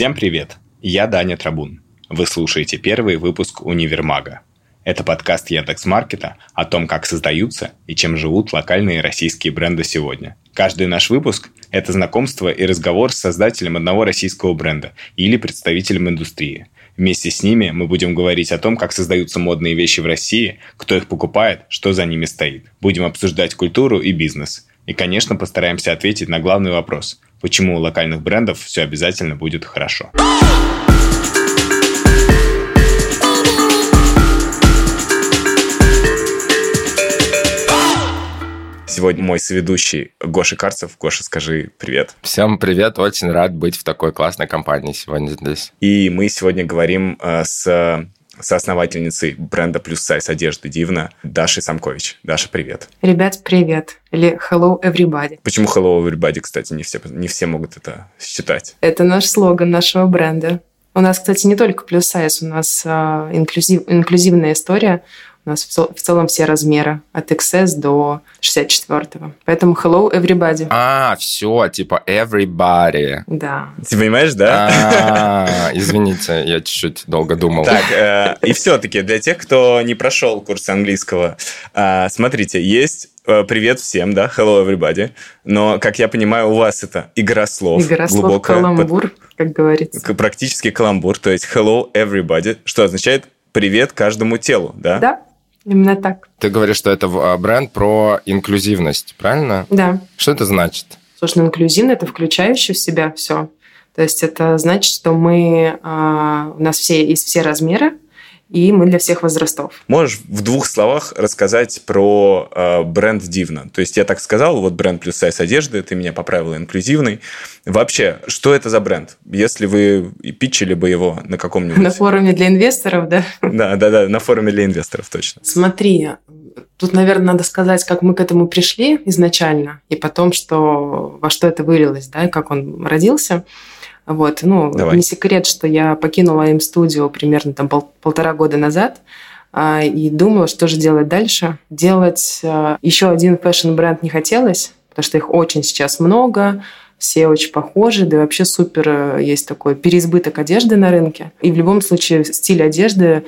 Всем привет! Я Даня Трабун. Вы слушаете первый выпуск «Универмага». Это подкаст Яндекс.Маркета о том, как создаются и чем живут локальные российские бренды сегодня. Каждый наш выпуск – это знакомство и разговор с создателем одного российского бренда или представителем индустрии. Вместе с ними мы будем говорить о том, как создаются модные вещи в России, кто их покупает, что за ними стоит. Будем обсуждать культуру и бизнес. И, конечно, постараемся ответить на главный вопрос – почему у локальных брендов все обязательно будет хорошо. Сегодня мой соведущий Гоша Карцев. Гоша, скажи привет. Всем привет, очень рад быть в такой классной компании сегодня здесь. И мы сегодня говорим э, с соосновательницей бренда плюс сайз одежды Дивна Дашей Самкович. Даша, привет. Ребят, привет. Или hello everybody. Почему hello everybody, кстати, не все, не все могут это считать? Это наш слоган нашего бренда. У нас, кстати, не только плюс сайз, у нас а, инклюзив, инклюзивная история. У нас в целом все размеры, от XS до 64. Поэтому hello everybody. А, все, типа everybody. Да. Ты понимаешь, да? А, извините, я чуть-чуть долго думал. Так, э, и все-таки для тех, кто не прошел курс английского, э, смотрите, есть э, привет всем, да, hello everybody, но, как я понимаю, у вас это игра слов. Игра слов, глубокая, каламбур, под... как говорится. Практически каламбур, то есть hello everybody, что означает привет каждому телу, да? Да. Именно так. Ты говоришь, что это а, бренд про инклюзивность, правильно? Да. Что это значит? Слушай, ну инклюзивно – это включающее в себя все. То есть это значит, что мы, а, у нас все есть все размеры, и мы для всех возрастов. Можешь в двух словах рассказать про э, бренд Дивна? То есть я так сказал, вот бренд плюс сайз одежды, ты меня поправила инклюзивный. Вообще, что это за бренд? Если вы питчили бы его на каком-нибудь... На форуме для инвесторов, да? Да, да, да, на форуме для инвесторов, точно. Смотри, тут, наверное, надо сказать, как мы к этому пришли изначально, и потом, что, во что это вылилось, да, и как он родился. Вот, ну, Давай. не секрет, что я покинула I AM студию примерно там пол, полтора года назад а, и думала, что же делать дальше. Делать а, еще один fashion-бренд не хотелось, потому что их очень сейчас много, все очень похожи, да и вообще супер э, есть такой переизбыток одежды на рынке. И в любом случае стиль одежды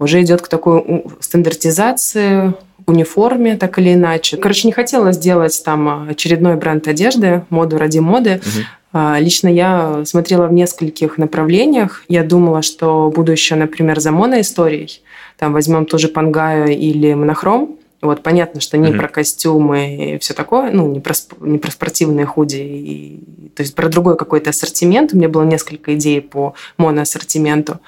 уже идет к такой стандартизации, униформе, так или иначе. Короче, не хотела сделать там очередной бренд одежды, моду ради моды. Угу. Лично я смотрела в нескольких направлениях. Я думала, что буду еще, например, за моноисторией. Там возьмем тоже Пангаю или Монохром. Вот понятно, что не mm-hmm. про костюмы и все такое, ну, не про, не про спортивные худи, и, то есть про другой какой-то ассортимент. У меня было несколько идей по моноассортименту. А,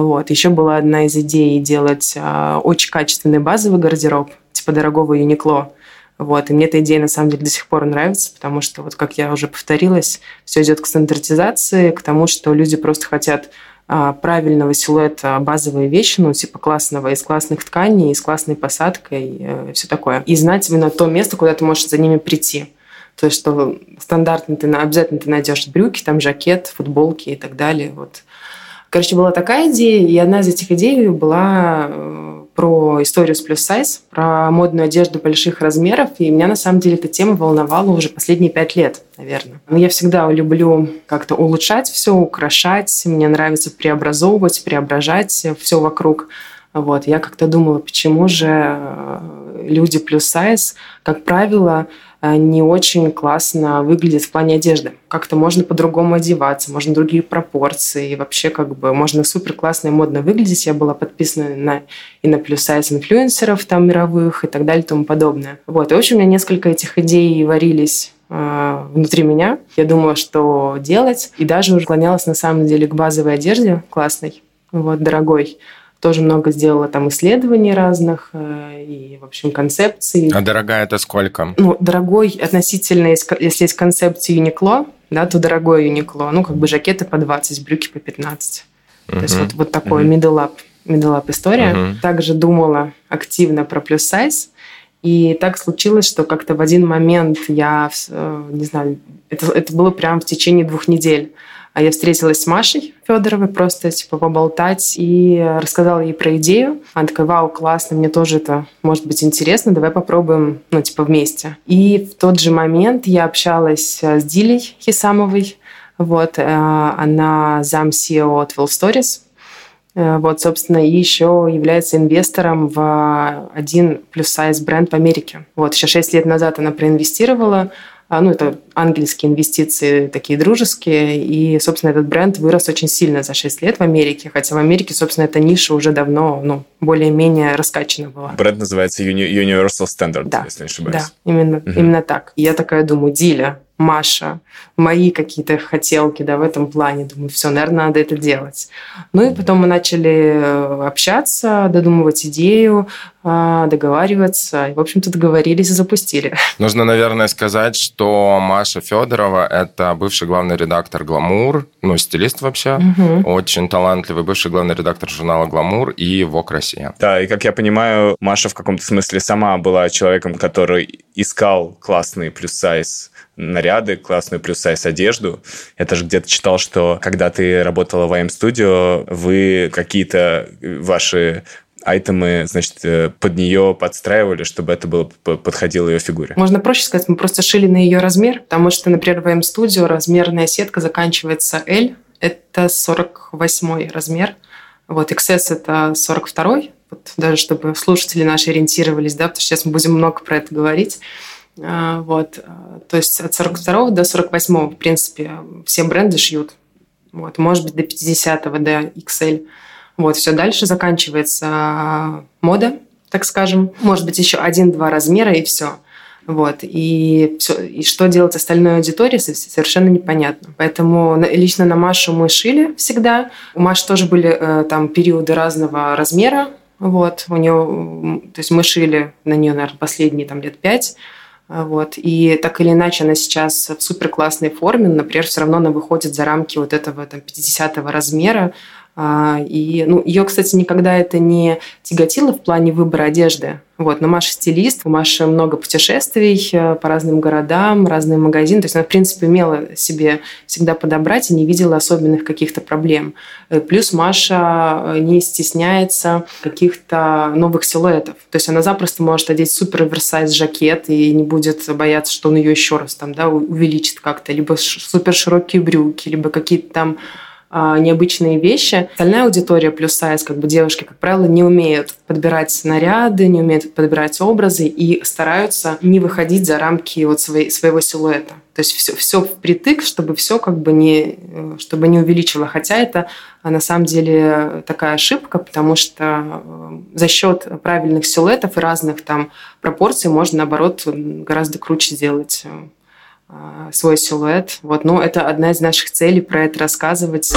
вот. Еще была одна из идей делать а, очень качественный базовый гардероб, типа дорогого Юникло. Вот. И мне эта идея на самом деле до сих пор нравится, потому что, вот как я уже повторилась, все идет к стандартизации, к тому, что люди просто хотят а, правильного силуэта базовые вещи, ну, типа классного, из классных тканей, с классной посадкой, э, все такое. И знать именно то место, куда ты можешь за ними прийти. То есть, что стандартно ты обязательно ты найдешь брюки, там жакет, футболки и так далее. Вот. Короче, была такая идея, и одна из этих идей была э, про историю с плюс сайз, про модную одежду больших размеров, и меня на самом деле эта тема волновала уже последние пять лет, наверное. Но я всегда люблю как-то улучшать все, украшать, мне нравится преобразовывать, преображать все вокруг. Вот, я как-то думала, почему же э, люди плюс сайз, как правило, не очень классно выглядит в плане одежды. Как-то можно по-другому одеваться, можно другие пропорции, и вообще как бы можно супер классно и модно выглядеть. Я была подписана на, и на плюс-сайз инфлюенсеров там мировых и так далее и тому подобное. Вот. И, в общем, у меня несколько этих идей варились э, внутри меня. Я думала, что делать. И даже уже склонялась на самом деле к базовой одежде классной, вот, дорогой тоже много сделала там исследований разных э, и, в общем, концепций. А дорогая это сколько? Ну, дорогой относительно, если есть концепция Uniqlo, да, то дорогой Uniqlo. Ну, как бы жакеты по 20, брюки по 15. Uh-huh. То есть вот, вот такой uh-huh. middle up, middle up история. Uh-huh. Также думала активно про плюс сайз. И так случилось, что как-то в один момент я, э, не знаю, это, это было прямо в течение двух недель. А я встретилась с Машей Федоровой просто типа поболтать и рассказала ей про идею. Она такая, вау, классно, мне тоже это может быть интересно, давай попробуем, ну, типа вместе. И в тот же момент я общалась с Дилей Хисамовой, Вот, она зам SEO от Will Stories. Вот, собственно, и еще является инвестором в один плюс-сайз бренд в Америке. Вот, еще шесть лет назад она проинвестировала ну, это ангельские инвестиции, такие дружеские, и, собственно, этот бренд вырос очень сильно за 6 лет в Америке, хотя в Америке, собственно, эта ниша уже давно, ну, более-менее раскачана была. Бренд называется Universal Standard, да, если не ошибаюсь. Да, именно, угу. именно так. И я такая думаю, Диля, Маша, мои какие-то хотелки, да, в этом плане. Думаю, все, наверное, надо это делать. Ну и потом мы начали э, общаться, додумывать идею, а, договариваться. И, в общем-то, договорились и запустили. Нужно, наверное, сказать, что Маша Федорова – это бывший главный редактор «Гламур», ну, стилист вообще, угу. очень талантливый бывший главный редактор журнала «Гламур» и «Вок Россия». Да, и, как я понимаю, Маша в каком-то смысле сама была человеком, который искал классный плюс-сайз наряды, классную плюс-сайз одежду. Я тоже где-то читал, что когда ты работала в IM Studio, вы какие-то ваши айтемы, значит, э, под нее подстраивали, чтобы это было подходило ее фигуре. Можно проще сказать, мы просто шили на ее размер, потому что, например, в M Studio размерная сетка заканчивается L, это 48 размер, вот XS это 42 вот даже чтобы слушатели наши ориентировались, да, потому что сейчас мы будем много про это говорить. А, вот. То есть от 42 до 48, в принципе, все бренды шьют. Вот. Может быть, до 50 до XL. Вот. Все дальше заканчивается а, мода, так скажем. Может быть, еще один-два размера и все. Вот. И, все, и что делать остальной аудитории, совершенно непонятно. Поэтому лично на Машу мы шили всегда. У Маши тоже были э, там периоды разного размера. Вот. У нее, то есть мы шили на нее, наверное, последние там лет пять. А, вот. И так или иначе она сейчас в супер классной форме, например, все равно она выходит за рамки вот этого там, 50 размера, и, ну, ее, кстати, никогда это не тяготило в плане выбора одежды. Вот, но Маша стилист, у Маши много путешествий э, по разным городам, разные магазины. То есть она, в принципе, умела себе всегда подобрать и не видела особенных каких-то проблем. Э, плюс Маша э, не стесняется каких-то новых силуэтов. То есть она запросто может одеть супер оверсайз жакет и не будет бояться, что он ее еще раз там, да, увеличит как-то. Либо супер широкие брюки, либо какие-то там а, необычные вещи. Остальная аудитория плюс сайз, как бы девушки, как правило, не умеют подбирать наряды, не умеют подбирать образы и стараются не выходить за рамки вот своей, своего силуэта. То есть все, все впритык, чтобы все как бы не, чтобы не увеличило. Хотя это а, на самом деле такая ошибка, потому что э, за счет правильных силуэтов и разных там пропорций можно, наоборот, гораздо круче сделать э, а, свой силуэт. Вот, ну, это одна из наших целей про это рассказывать.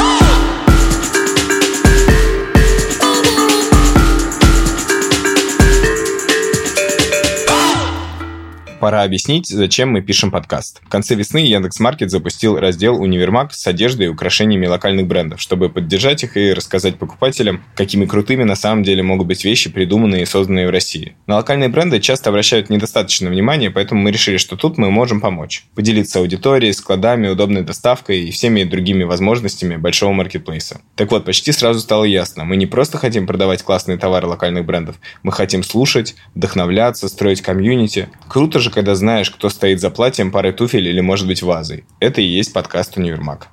Пора объяснить, зачем мы пишем подкаст. В конце весны Яндекс.Маркет запустил раздел «Универмаг» с одеждой и украшениями локальных брендов, чтобы поддержать их и рассказать покупателям, какими крутыми на самом деле могут быть вещи, придуманные и созданные в России. На локальные бренды часто обращают недостаточно внимания, поэтому мы решили, что тут мы можем помочь. Поделиться аудиторией, складами, удобной доставкой и всеми другими возможностями большого маркетплейса. Так вот, почти сразу стало ясно, мы не просто хотим продавать классные товары локальных брендов, мы хотим слушать, вдохновляться, строить комьюнити. Круто же же, когда знаешь, кто стоит за платьем, парой туфель или, может быть, вазой. Это и есть подкаст «Универмаг».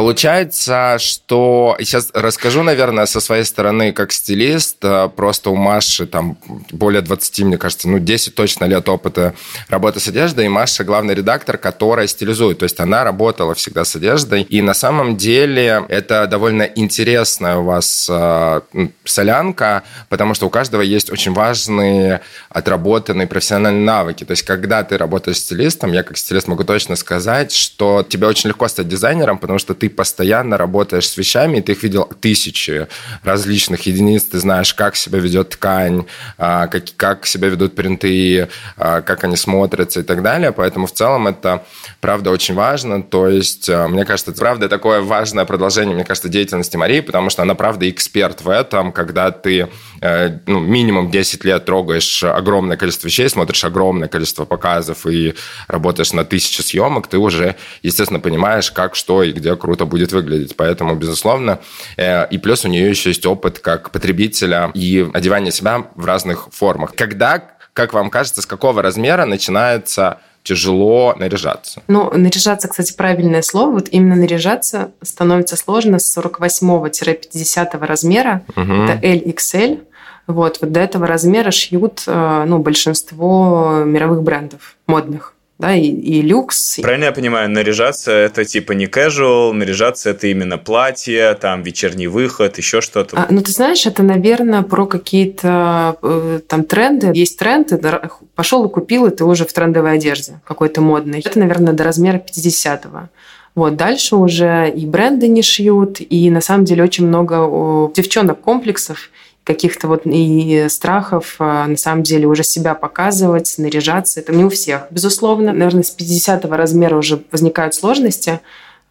Получается, что... Сейчас расскажу, наверное, со своей стороны, как стилист. Э, просто у Маши там более 20, мне кажется, ну, 10 точно лет опыта работы с одеждой. И Маша главный редактор, которая стилизует. То есть она работала всегда с одеждой. И на самом деле это довольно интересная у вас э, солянка, потому что у каждого есть очень важные отработанные профессиональные навыки. То есть когда ты работаешь стилистом, я как стилист могу точно сказать, что тебе очень легко стать дизайнером, потому что ты постоянно работаешь с вещами, и ты их видел тысячи различных единиц, ты знаешь, как себя ведет ткань, а, как, как себя ведут принты, а, как они смотрятся и так далее. Поэтому в целом это, правда, очень важно. То есть, а, мне кажется, это, правда, такое важное продолжение, мне кажется, деятельности Марии, потому что она, правда, эксперт в этом, когда ты э, ну, минимум 10 лет трогаешь огромное количество вещей, смотришь огромное количество показов и работаешь на тысячи съемок, ты уже, естественно, понимаешь, как, что и где круто круто будет выглядеть. Поэтому, безусловно, э, и плюс у нее еще есть опыт как потребителя и одевания себя в разных формах. Когда, как вам кажется, с какого размера начинается тяжело наряжаться. Ну, наряжаться, кстати, правильное слово. Вот именно наряжаться становится сложно с 48-50 размера. Угу. Это LXL. Вот, вот до этого размера шьют э, ну, большинство мировых брендов модных да, и, и люкс. Правильно я понимаю, наряжаться это типа не casual, наряжаться это именно платье, там вечерний выход, еще что-то. А, ну, ты знаешь, это, наверное, про какие-то э, там тренды. Есть тренды, пошел и купил, и ты уже в трендовой одежде какой-то модной. Это, наверное, до размера 50-го. Вот, дальше уже и бренды не шьют, и на самом деле очень много девчонок комплексов, каких-то вот и страхов, а, на самом деле, уже себя показывать, наряжаться. Это не у всех, безусловно. Наверное, с 50 размера уже возникают сложности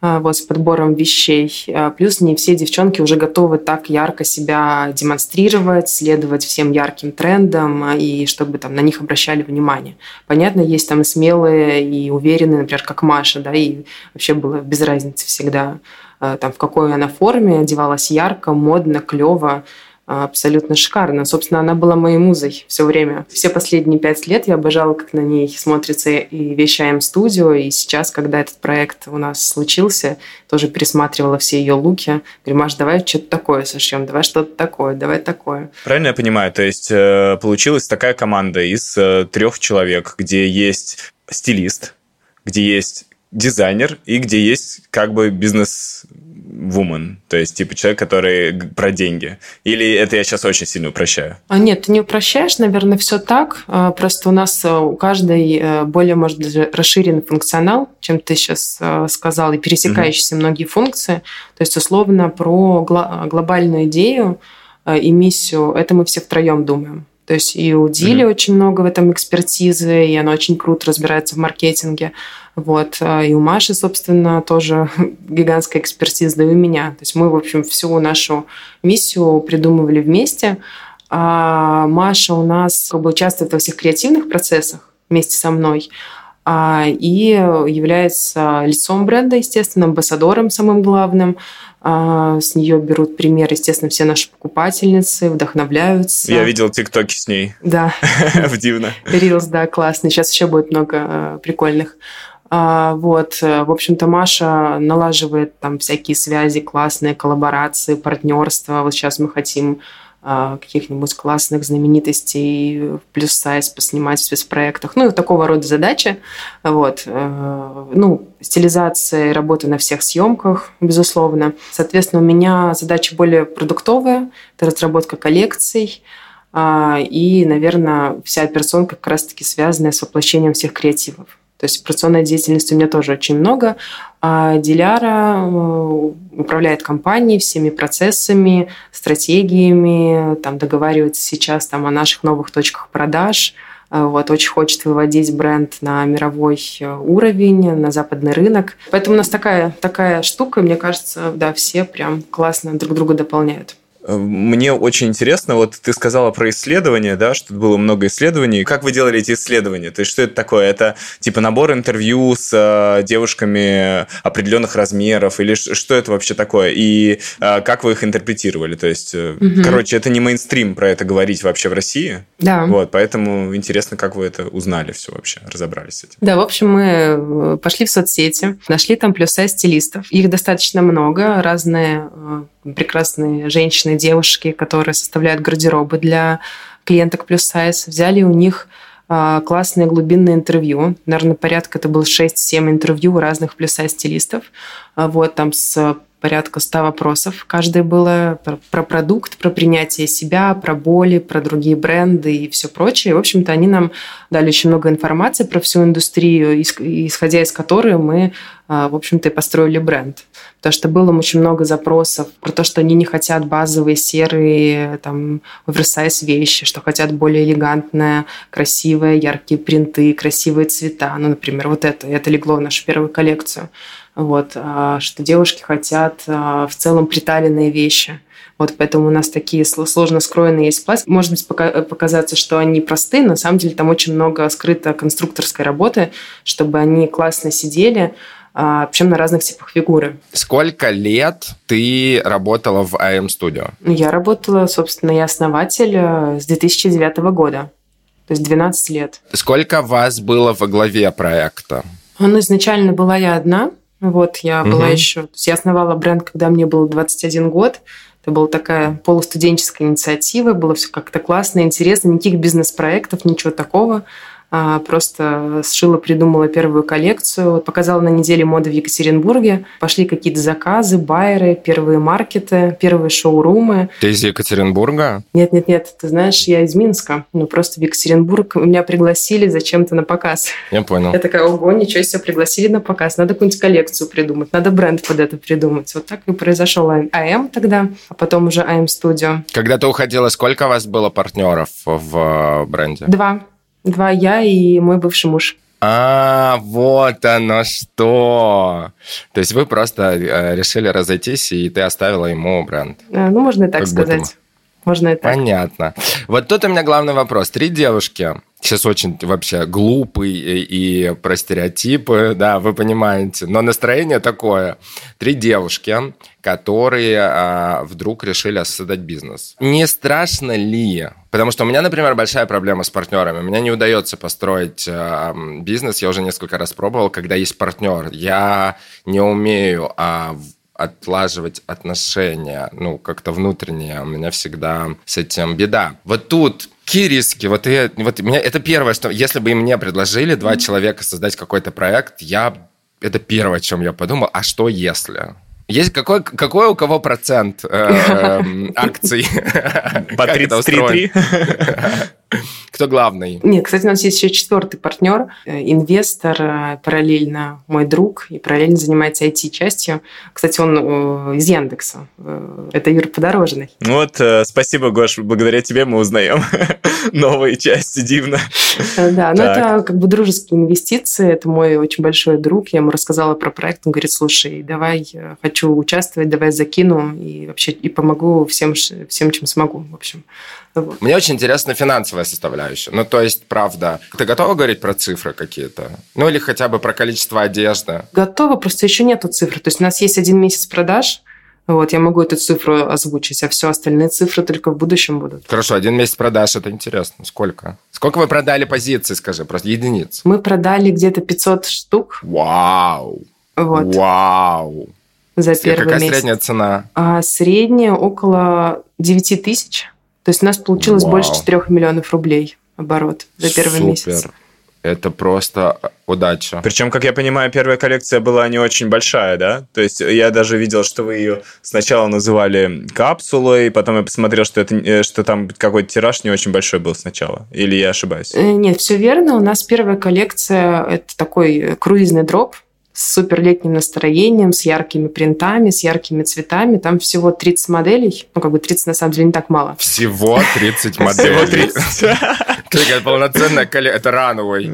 а, вот, с подбором вещей. А, плюс не все девчонки уже готовы так ярко себя демонстрировать, следовать всем ярким трендам, и чтобы там на них обращали внимание. Понятно, есть там смелые и уверенные, например, как Маша, да, и вообще было без разницы всегда, там, в какой она форме, одевалась ярко, модно, клево абсолютно шикарно. Собственно, она была моей музой все время. Все последние пять лет я обожала, как на ней смотрится и вещи АМ Студио. И сейчас, когда этот проект у нас случился, тоже пересматривала все ее луки. Говорю, Маш, давай что-то такое сошьем, давай что-то такое, давай такое. Правильно я понимаю? То есть э, получилась такая команда из э, трех человек, где есть стилист, где есть дизайнер и где есть как бы бизнес woman, то есть типа человек, который про деньги? Или это я сейчас очень сильно упрощаю? А нет, ты не упрощаешь, наверное, все так. А, просто у нас э, у каждой э, более, может быть, расширенный функционал, чем ты сейчас э, сказал, и пересекающиеся угу. многие функции. То есть, условно, про глобальную идею и миссию, это мы все втроем думаем. То есть и у Дили mm-hmm. очень много в этом экспертизы, и она очень круто разбирается в маркетинге. Вот. А, и у Маши, собственно, тоже гигантская экспертиза, да и у меня. То есть мы, в общем, всю нашу миссию придумывали вместе. А Маша у нас как бы участвует во всех креативных процессах вместе со мной а, и является лицом бренда, естественно, амбассадором самым главным. А, с нее берут пример, естественно, все наши покупательницы, вдохновляются. Я видел тиктоки с ней. Да. Дивно. Рилс, да, классный. Сейчас еще будет много э, прикольных. А, вот, э, в общем-то, Маша налаживает там всякие связи, классные коллаборации, партнерства. Вот сейчас мы хотим каких-нибудь классных знаменитостей плюс сайз поснимать в спецпроектах. Ну, и такого рода задачи. Вот. Э, ну, стилизация работа на всех съемках, безусловно. Соответственно, у меня задача более продуктовая. Это разработка коллекций. А, и, наверное, вся операционка как раз-таки связанная с воплощением всех креативов. То есть операционной деятельности у меня тоже очень много. А Диляра э, управляет компанией, всеми процессами, стратегиями, там договаривается сейчас там, о наших новых точках продаж. Э, вот, очень хочет выводить бренд на мировой э, уровень, на западный рынок. Поэтому у нас такая, такая штука, мне кажется, да, все прям классно друг друга дополняют. Мне очень интересно, вот ты сказала про исследования, да, что было много исследований. Как вы делали эти исследования? То есть что это такое? Это типа набор интервью с э, девушками определенных размеров или что это вообще такое? И э, как вы их интерпретировали? То есть, угу. короче, это не мейнстрим про это говорить вообще в России. Да. Вот, поэтому интересно, как вы это узнали все вообще, разобрались с этим. Да, в общем, мы пошли в соцсети, нашли там плюс-сайз стилистов. Их достаточно много, разные прекрасные женщины, девушки, которые составляют гардеробы для клиенток плюс сайз, взяли у них а, классные глубинные интервью. Наверное, порядка это было 6-7 интервью разных плюс сайз стилистов. А, вот там с порядка 100 вопросов. Каждое было про, про продукт, про принятие себя, про боли, про другие бренды и все прочее. В общем-то, они нам дали очень много информации про всю индустрию, исходя из которой мы, а, в общем-то, и построили бренд. Потому что было очень много запросов про то, что они не хотят базовые серые, там, оверсайз вещи, что хотят более элегантное, красивое, яркие принты, красивые цвета. Ну, например, вот это. Это легло в нашу первую коллекцию вот, а, что девушки хотят а, в целом приталенные вещи. Вот поэтому у нас такие сложно скроенные есть пластик. Может быть, показаться, что они простые, но на самом деле там очень много скрыто конструкторской работы, чтобы они классно сидели, а, причем на разных типах фигуры. Сколько лет ты работала в AM Studio? Я работала, собственно, я основатель э, с 2009 года, то есть 12 лет. Сколько вас было во главе проекта? Ну, изначально была я одна, вот, я угу. была еще... То есть я основала бренд, когда мне было 21 год. Это была такая полустуденческая инициатива, было все как-то классно, интересно, никаких бизнес-проектов, ничего такого. А, просто сшила, придумала первую коллекцию, показала на неделе моды в Екатеринбурге, пошли какие-то заказы, байеры, первые маркеты, первые шоурумы. Ты из Екатеринбурга? Нет, нет, нет, ты знаешь, я из Минска, ну просто в Екатеринбург меня пригласили зачем-то на показ. Я понял. Я такая, ого, ничего себе, пригласили на показ, надо какую-нибудь коллекцию придумать, надо бренд под это придумать. Вот так и произошел АМ тогда, а потом уже АМ Студио. Когда ты уходила, сколько у вас было партнеров в бренде? Два. Два я и мой бывший муж. А, вот оно что. То есть вы просто э, решили разойтись, и ты оставила ему бренд. А, ну, можно и так как сказать. Можно и так. Понятно. Вот тут у меня главный вопрос. Три девушки сейчас очень вообще глупый и, и про стереотипы, да, вы понимаете. Но настроение такое. Три девушки, которые а, вдруг решили создать бизнес. Не страшно ли? Потому что у меня, например, большая проблема с партнерами. Мне не удается построить а, бизнес. Я уже несколько раз пробовал, когда есть партнер. Я не умею а, отлаживать отношения, ну, как-то внутреннее. У меня всегда с этим беда. Вот тут Какие риски? Вот, я, вот меня, это первое, что если бы мне предложили два человека создать какой-то проект, я это первое, о чем я подумал. А что если? Есть какой, какой у кого процент э, эм, акций? По 33 Кто главный? Нет, кстати, у нас есть еще четвертый партнер, э, инвестор, э, параллельно мой друг, и параллельно занимается IT-частью. Кстати, он э, из Яндекса. Это Юра Подорожный. Вот, спасибо, Гош, благодаря тебе мы узнаем новые части, дивно. Да, ну это как бы дружеские инвестиции, это мой очень большой друг, я ему рассказала про проект, он говорит, слушай, давай, хочу участвовать, давай закину, и вообще и помогу всем, всем чем смогу, в общем. Вот. Мне очень интересна финансовая составляющая. Ну, то есть, правда, ты готова говорить про цифры какие-то? Ну, или хотя бы про количество одежды? Готова, просто еще нету цифр. То есть у нас есть один месяц продаж, вот, я могу эту цифру озвучить, а все остальные цифры только в будущем будут. Хорошо, один месяц продаж, это интересно. Сколько? Сколько вы продали позиций, скажи, просто единиц? Мы продали где-то 500 штук. Вау! Вот. Вау! За первый Какая месяц. средняя цена? А средняя около 9 тысяч. То есть у нас получилось Вау. больше 4 миллионов рублей оборот за первый Супер. месяц. Это просто удача. Причем, как я понимаю, первая коллекция была не очень большая, да? То есть я даже видел, что вы ее сначала называли капсулой, потом я посмотрел, что, это, э, что там какой-то тираж не очень большой был сначала. Или я ошибаюсь? Э, нет, все верно. У нас первая коллекция – это такой круизный дроп, с суперлетним настроением, с яркими принтами, с яркими цветами. Там всего 30 моделей. Ну, как бы 30 на самом деле не так мало. Всего 30 моделей. Какая полноценная коллекция. Это рановый.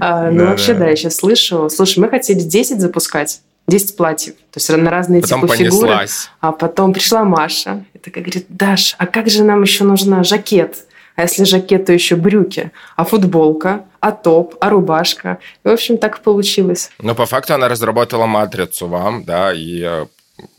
А, ну, вообще, да, я сейчас слышу. Слушай, мы хотели 10 запускать. 10 платьев, то есть на разные потом типы фигуры. А потом пришла Маша и такая говорит, Даш, а как же нам еще нужна жакет? А если жакет, то еще брюки, а футболка, а топ, а рубашка. И, в общем, так получилось. Но по факту она разработала матрицу вам, да, и э,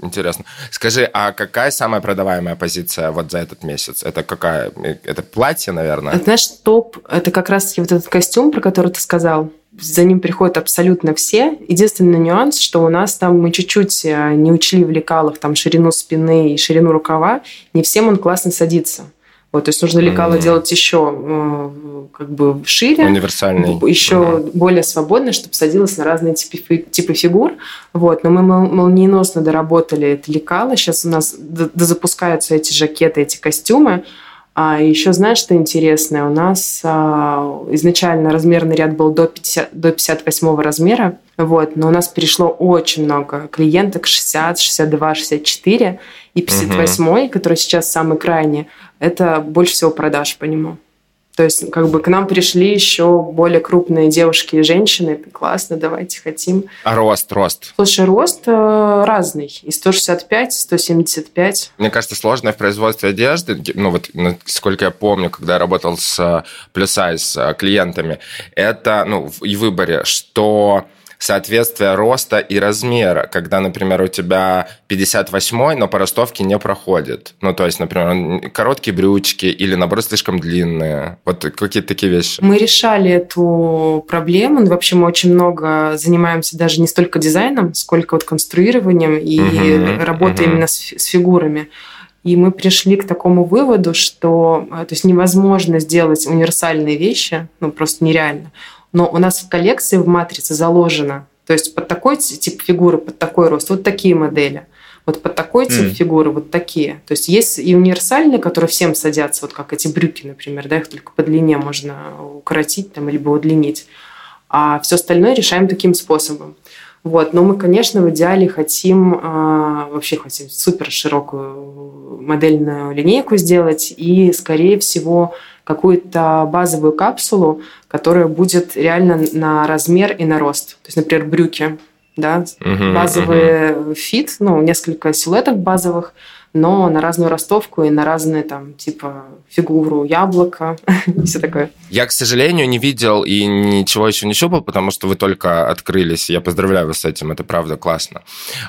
Интересно. Скажи, а какая самая продаваемая позиция вот за этот месяц? Это какая? Это платье, наверное? Знаешь, топ – это как раз-таки вот этот костюм, про который ты сказал. За ним приходят абсолютно все. Единственный нюанс, что у нас там мы чуть-чуть э, не учли в лекалах там ширину спины и ширину рукава. Не всем он классно садится. Вот, то есть нужно лекало mm-hmm. делать еще как бы шире, универсальный, еще mm-hmm. более свободно, чтобы садилось на разные типы, типы фигур. Вот, но мы молниеносно доработали это лекало. Сейчас у нас дозапускаются эти жакеты, эти костюмы. А еще знаешь, что интересное? У нас а, изначально размерный ряд был до, 50, до 58 размера, вот, но у нас перешло очень много клиенток 60, 62, 64 и 58, угу. который сейчас самый крайний, это больше всего продаж по нему. То есть, как бы к нам пришли еще более крупные девушки и женщины. Классно, давайте хотим. А рост, рост? Слушай, рост э, разный. И 165, 175. Мне кажется, сложно в производстве одежды, ну вот, сколько я помню, когда я работал с плюс-сайз э, клиентами, это, ну, и выборе, что соответствие роста и размера, когда, например, у тебя 58 но по ростовке не проходит. Ну, то есть, например, короткие брючки или, наоборот, слишком длинные. Вот какие-то такие вещи. Мы решали эту проблему. Ну, вообще мы очень много занимаемся даже не столько дизайном, сколько вот конструированием и угу, работой угу. именно с, с фигурами. И мы пришли к такому выводу, что э, то есть невозможно сделать универсальные вещи, ну просто нереально но у нас в коллекции в матрице заложено, то есть под такой тип фигуры, под такой рост, вот такие модели. Вот под такой тип mm. фигуры вот такие. То есть есть и универсальные, которые всем садятся, вот как эти брюки, например, да, их только по длине можно укоротить там, либо удлинить. А все остальное решаем таким способом. Вот. Но мы, конечно, в идеале хотим э, вообще хотим супер широкую модельную линейку сделать и, скорее всего, какую-то базовую капсулу, которая будет реально на размер и на рост. То есть, например, брюки, да, uh-huh, базовый uh-huh. фит, ну, несколько силуэтов базовых – но на разную ростовку и на разные там типа фигуру яблока и все такое. Я, к сожалению, не видел и ничего еще не щупал, потому что вы только открылись. Я поздравляю вас с этим, это правда классно.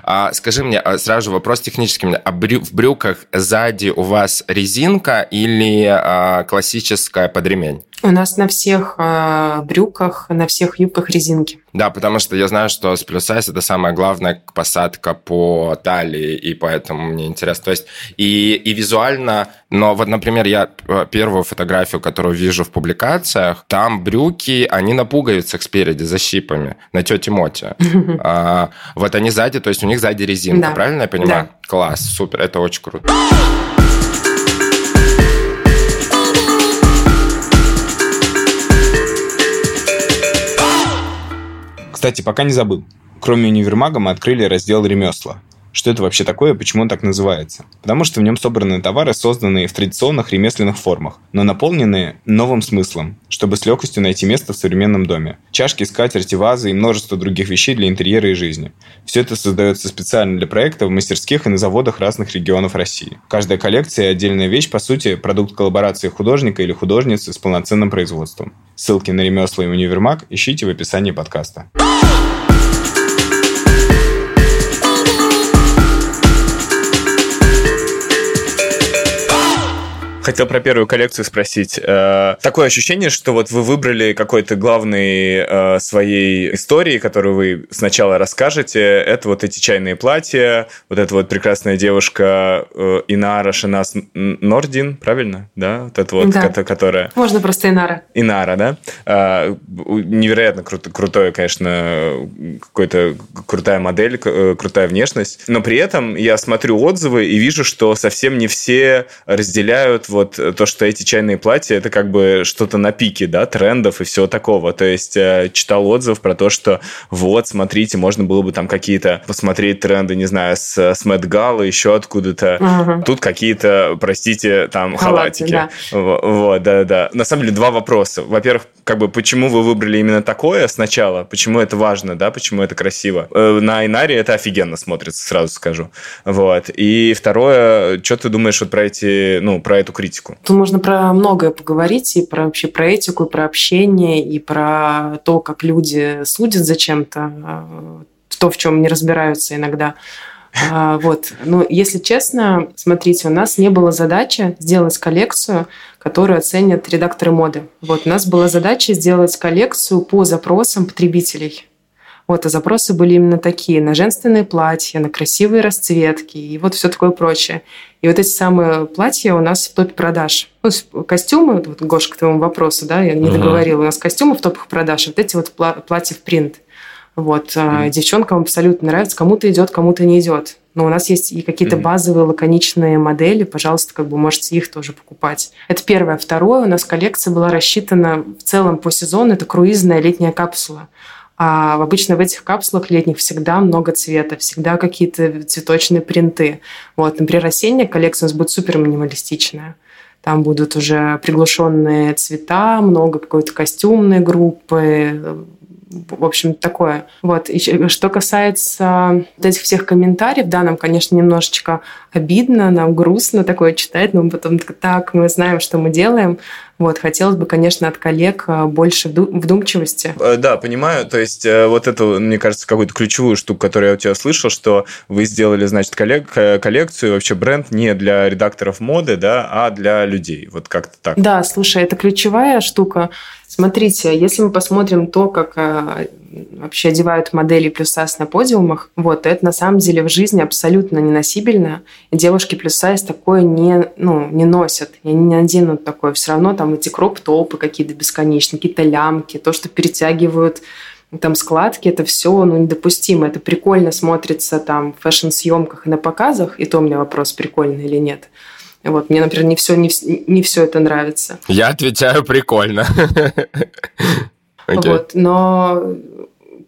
А, скажи мне, а, сразу же вопрос технический. А брю, в брюках сзади у вас резинка или а, классическая подремень? У нас на всех э, брюках, на всех юбках резинки. Да, потому что я знаю, что с плюс сайз это самая главная посадка по талии, и поэтому мне интересно. То есть и, и визуально, но вот, например, я э, первую фотографию, которую вижу в публикациях, там брюки, они на пуговицах спереди, за щипами, на тете Моте. а, вот они сзади, то есть у них сзади резинка, да. правильно я понимаю? Да. Класс, супер, это очень круто. Кстати, пока не забыл. Кроме универмага мы открыли раздел «Ремесла». Что это вообще такое и почему он так называется? Потому что в нем собраны товары, созданные в традиционных ремесленных формах, но наполненные новым смыслом, чтобы с легкостью найти место в современном доме. Чашки, скатерти, вазы и множество других вещей для интерьера и жизни. Все это создается специально для проекта в мастерских и на заводах разных регионов России. Каждая коллекция и отдельная вещь, по сути, продукт коллаборации художника или художницы с полноценным производством. Ссылки на ремесла и универмаг ищите в описании подкаста. Хотел про первую коллекцию спросить. Э, такое ощущение, что вот вы выбрали какой-то главный э, своей истории, которую вы сначала расскажете. Это вот эти чайные платья, вот эта вот прекрасная девушка э, Инара Шинас Нордин, правильно? Да, вот эта вот, да. которая... Можно просто Инара. Инара, да? Невероятно кру- крутое, конечно, какой-то крутая модель, крутая внешность. Но при этом я смотрю отзывы и вижу, что совсем не все разделяют вот то, что эти чайные платья, это как бы что-то на пике, да, трендов и всего такого. То есть э, читал отзыв про то, что вот, смотрите, можно было бы там какие-то посмотреть тренды, не знаю, с, с Мэтт Галла, еще откуда-то. Угу. Тут какие-то, простите, там халатики. Да. Вот, да-да. На самом деле два вопроса. Во-первых, как бы почему вы выбрали именно такое сначала, почему это важно, да, почему это красиво. Э, на Инаре это офигенно смотрится, сразу скажу. Вот. И второе, что ты думаешь вот про эти, ну, про эту критику? Тут можно про многое поговорить, и про вообще про этику, и про общение, и про то, как люди судят за чем-то, э, то, в чем не разбираются иногда. А, вот. Но если честно, смотрите, у нас не было задачи сделать коллекцию, которую оценят редакторы моды. Вот у нас была задача сделать коллекцию по запросам потребителей. Вот, а запросы были именно такие, на женственные платья, на красивые расцветки и вот все такое прочее. И вот эти самые платья у нас в топе продаж. Ну, костюмы, вот, Гош, к твоему вопросу, да, я не uh-huh. договорила, у нас костюмы в топах продаж, вот эти вот платья в принт. Вот, mm-hmm. девчонкам абсолютно нравится, кому-то идет, кому-то не идет. Но у нас есть и какие-то mm-hmm. базовые лаконичные модели, пожалуйста, как бы можете их тоже покупать. Это первое. Второе, у нас коллекция была рассчитана в целом по сезону, это круизная летняя капсула. А обычно в этих капсулах летних всегда много цвета, всегда какие-то цветочные принты. Вот, например, осенняя коллекция у нас будет супер минималистичная. там будут уже приглушенные цвета, много какой-то костюмной группы, в общем, такое. Вот. И что касается вот этих всех комментариев, да, нам, конечно, немножечко обидно, нам грустно такое читать, но потом так, мы знаем, что мы делаем. Вот, хотелось бы, конечно, от коллег а, больше вдумчивости. Э, да, понимаю. То есть э, вот эту, мне кажется, какую-то ключевую штуку, которую я у тебя слышал, что вы сделали, значит, коллег, э, коллекцию, вообще бренд не для редакторов моды, да, а для людей. Вот как-то так. Да, слушай, это ключевая штука. Смотрите, если мы посмотрим то, как э, вообще одевают модели плюс сайз на подиумах, вот, это на самом деле в жизни абсолютно неносибельно. И девушки плюс сайз такое не, ну, не носят, и они не наденут такое. Все равно там эти кроп-топы какие-то бесконечные, какие-то лямки, то, что перетягивают там складки, это все ну, недопустимо. Это прикольно смотрится там в фэшн-съемках и на показах, и то у меня вопрос, прикольно или нет. Вот, мне, например, не все, не, не все это нравится. Я отвечаю прикольно. Okay. Вот, но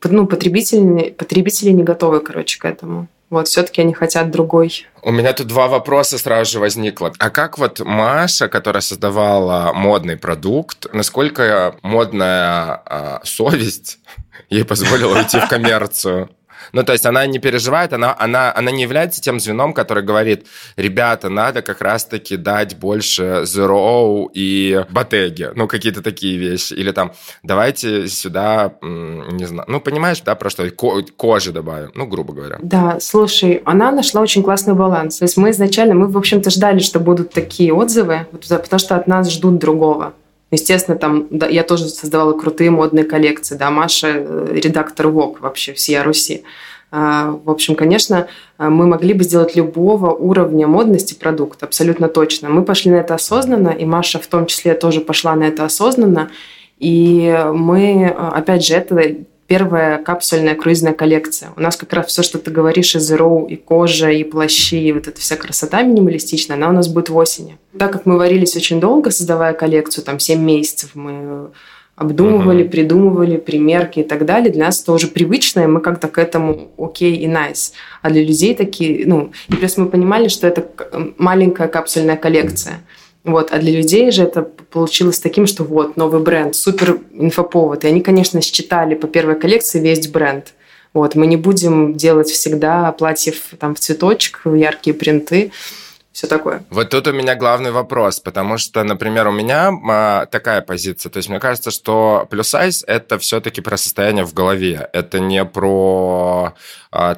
ну, потребители, потребители не готовы, короче, к этому. Вот, все-таки они хотят другой. У меня тут два вопроса сразу же возникло. А как вот Маша, которая создавала модный продукт, насколько модная а, совесть ей позволила уйти в коммерцию? Ну, то есть она не переживает, она, она, она не является тем звеном, который говорит, ребята, надо как раз-таки дать больше Zero и Ботеги, ну, какие-то такие вещи. Или там, давайте сюда, не знаю, ну, понимаешь, да, про что, кожи добавим, ну, грубо говоря. Да, слушай, она нашла очень классный баланс. То есть мы изначально, мы, в общем-то, ждали, что будут такие отзывы, потому что от нас ждут другого. Естественно, там да, я тоже создавала крутые модные коллекции. Да, Маша э, редактор ВОК вообще всей Руси. А, в общем, конечно, э, мы могли бы сделать любого уровня модности продукт, абсолютно точно. Мы пошли на это осознанно, и Маша в том числе тоже пошла на это осознанно. И мы, э, опять же, это первая капсульная круизная коллекция. У нас как раз все, что ты говоришь, и Zero, и кожа, и плащи, и вот эта вся красота минималистичная, она у нас будет в осени. Так как мы варились очень долго, создавая коллекцию, там 7 месяцев мы обдумывали, uh-huh. придумывали примерки и так далее. Для нас это уже привычно, и мы как-то к этому окей и nice. А для людей такие, ну, и плюс мы понимали, что это маленькая капсульная коллекция. Вот. А для людей же это получилось таким, что вот, новый бренд, супер инфоповод. И они, конечно, считали по первой коллекции весь бренд. Вот. Мы не будем делать всегда платьев там, в цветочек, яркие принты все такое. Вот тут у меня главный вопрос, потому что, например, у меня а, такая позиция. То есть мне кажется, что плюс сайз это все-таки про состояние в голове. Это не про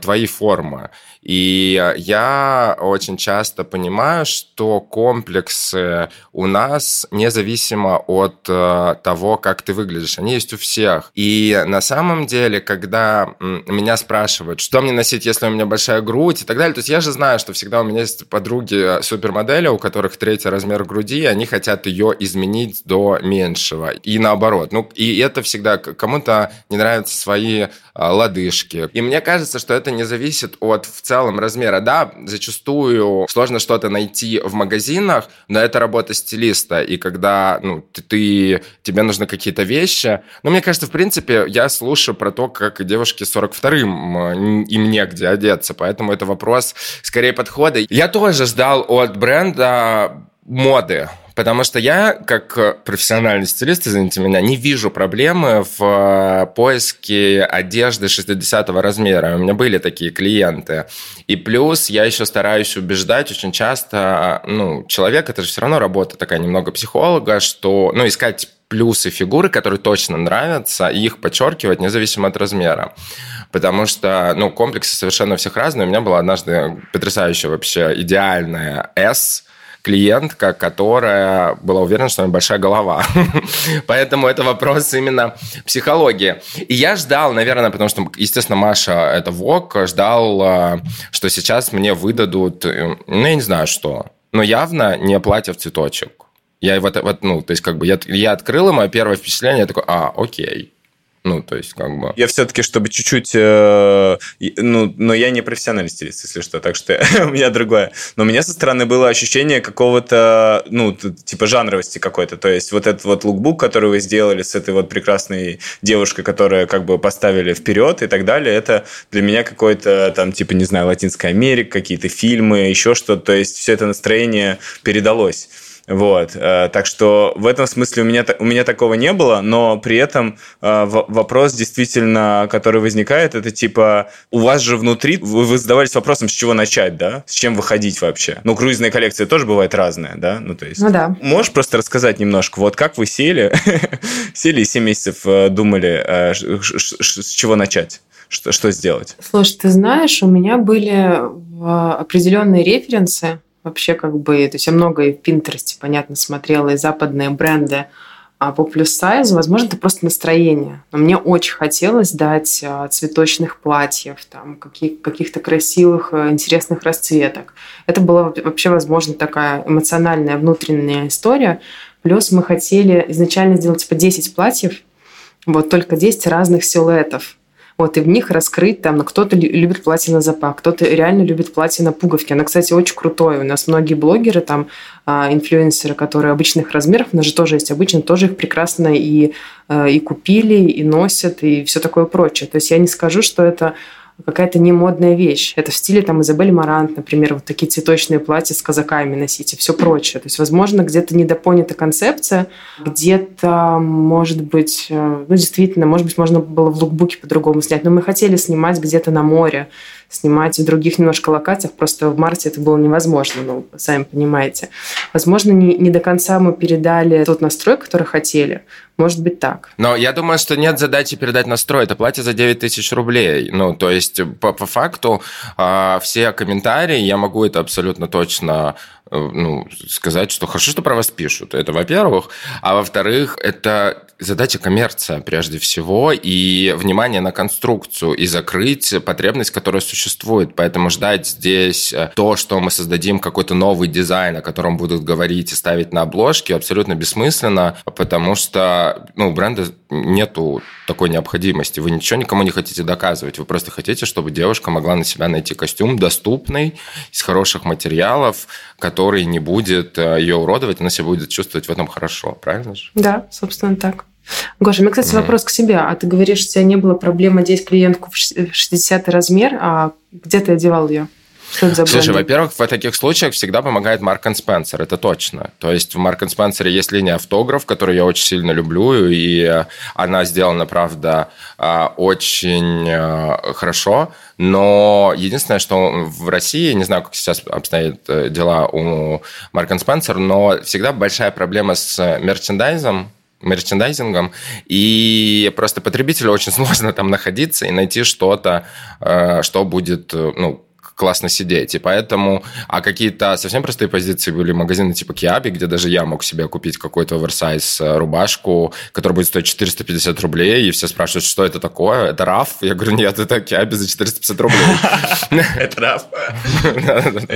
твои формы. И я очень часто понимаю, что комплексы у нас независимо от э, того, как ты выглядишь. Они есть у всех. И на самом деле, когда меня спрашивают, что мне носить, если у меня большая грудь и так далее, то есть я же знаю, что всегда у меня есть подруги супермодели, у которых третий размер груди, и они хотят ее изменить до меньшего. И наоборот. Ну, и это всегда кому-то не нравятся свои а, лодыжки. И мне кажется, что это не зависит от в целом размера. Да, зачастую сложно что-то найти в магазинах, но это работа стилиста. И когда ну, ты, ты, тебе нужны какие-то вещи... Ну, мне кажется, в принципе, я слушаю про то, как девушки с 42-м им негде одеться. Поэтому это вопрос скорее подхода. Я тоже ждал от бренда моды. Потому что я, как э, профессиональный стилист, извините меня, не вижу проблемы в э, поиске одежды 60 размера. У меня были такие клиенты. И плюс я еще стараюсь убеждать очень часто, ну, человек, это же все равно работа такая немного психолога, что, ну, искать плюсы фигуры, которые точно нравятся, и их подчеркивать независимо от размера. Потому что, ну, комплексы совершенно всех разные. У меня была однажды потрясающая вообще идеальная S, клиентка, которая была уверена, что у нее большая голова. Поэтому это вопрос именно психологии. И я ждал, наверное, потому что, естественно, Маша это ВОК, ждал, э, что сейчас мне выдадут, э, ну, я не знаю что, но явно не платье в цветочек. Я вот, вот ну, то есть, как бы, я, я открыл, и мое первое впечатление, я такой, а, окей. Ну, то есть, как бы... Я все-таки, чтобы чуть-чуть... Э, ну, но я не профессиональный стилист, если что, так что у меня другое. Но у меня со стороны было ощущение какого-то, ну, типа жанровости какой-то. То есть, вот этот вот лукбук, который вы сделали с этой вот прекрасной девушкой, которая как бы поставили вперед и так далее, это для меня какой-то там, типа, не знаю, Латинская Америка, какие-то фильмы, еще что-то. То есть, все это настроение передалось. Вот, э, так что в этом смысле у меня, у меня такого не было, но при этом э, вопрос действительно, который возникает, это типа, у вас же внутри, вы, вы задавались вопросом, с чего начать, да? С чем выходить вообще? Ну, круизная коллекция тоже бывает разная, да? Ну, то есть... Ну, да. Можешь просто рассказать немножко, вот как вы сели, сели и 7 месяцев э, думали, с чего начать? Что, что сделать? Слушай, ты знаешь, у меня были определенные референсы, вообще как бы, то есть я много и в Пинтересте, понятно, смотрела, и западные бренды, а по плюс сайзу, возможно, это просто настроение. Но мне очень хотелось дать а, цветочных платьев, там, каких- каких-то красивых, э, интересных расцветок. Это была вообще, возможно, такая эмоциональная внутренняя история. Плюс мы хотели изначально сделать типа 10 платьев, вот только 10 разных силуэтов вот, и в них раскрыть там, ну, кто-то любит платье на запах, кто-то реально любит платье на пуговки. Оно, кстати, очень крутое. У нас многие блогеры, там, а, инфлюенсеры, которые обычных размеров, у нас же тоже есть обычно, тоже их прекрасно и, э, и купили, и носят, и все такое прочее. То есть я не скажу, что это какая-то не модная вещь. Это в стиле там Изабель Марант, например, вот такие цветочные платья с казаками носить и все прочее. То есть, возможно, где-то недопонята концепция, где-то, может быть, э, ну, действительно, может быть, можно было в лукбуке по-другому снять, но мы хотели снимать где-то на море, снимать в других немножко локациях, просто в марте это было невозможно, ну, сами понимаете. Возможно, не, не до конца мы передали тот настрой, который хотели, может быть так. Но я думаю, что нет задачи передать настрой. Это платье за 9 тысяч рублей. Ну, то есть, по, по факту, э, все комментарии, я могу это абсолютно точно ну, сказать, что хорошо, что про вас пишут. Это, во-первых. А во-вторых, это задача коммерция прежде всего и внимание на конструкцию и закрыть потребность, которая существует. Поэтому ждать здесь э, то, что мы создадим какой-то новый дизайн, о котором будут говорить и ставить на обложки, абсолютно бессмысленно, потому что ну, у бренда нету такой необходимости. Вы ничего никому не хотите доказывать. Вы просто хотите, чтобы девушка могла на себя найти костюм доступный, из хороших материалов, который не будет э, ее уродовать, она себя будет чувствовать в этом хорошо, правильно же? Да, собственно так. Гоша, у меня, кстати, mm. вопрос к себе. А ты говоришь, что у тебя не было проблемы одеть клиентку в 60 размер, а где ты одевал ее? Что это за Слушай, во-первых, в таких случаях всегда помогает Марк Спенсер, это точно. То есть в Марк Спенсере есть линия автограф, которую я очень сильно люблю, и она сделана, правда, а, очень а, хорошо. Но единственное, что в России, не знаю, как сейчас обстоят э, дела у Марк Спенсер, но всегда большая проблема с мерчендайзом, мерчендайзингом, и просто потребителю очень сложно там находиться и найти что-то, э, что будет, э, ну, классно сидеть. И поэтому... А какие-то совсем простые позиции были магазины типа Киаби, где даже я мог себе купить какой-то оверсайз э, рубашку, которая будет стоить 450 рублей, и все спрашивают, что это такое? Это раф? Я говорю, нет, это Киаби за 450 рублей. Это раф.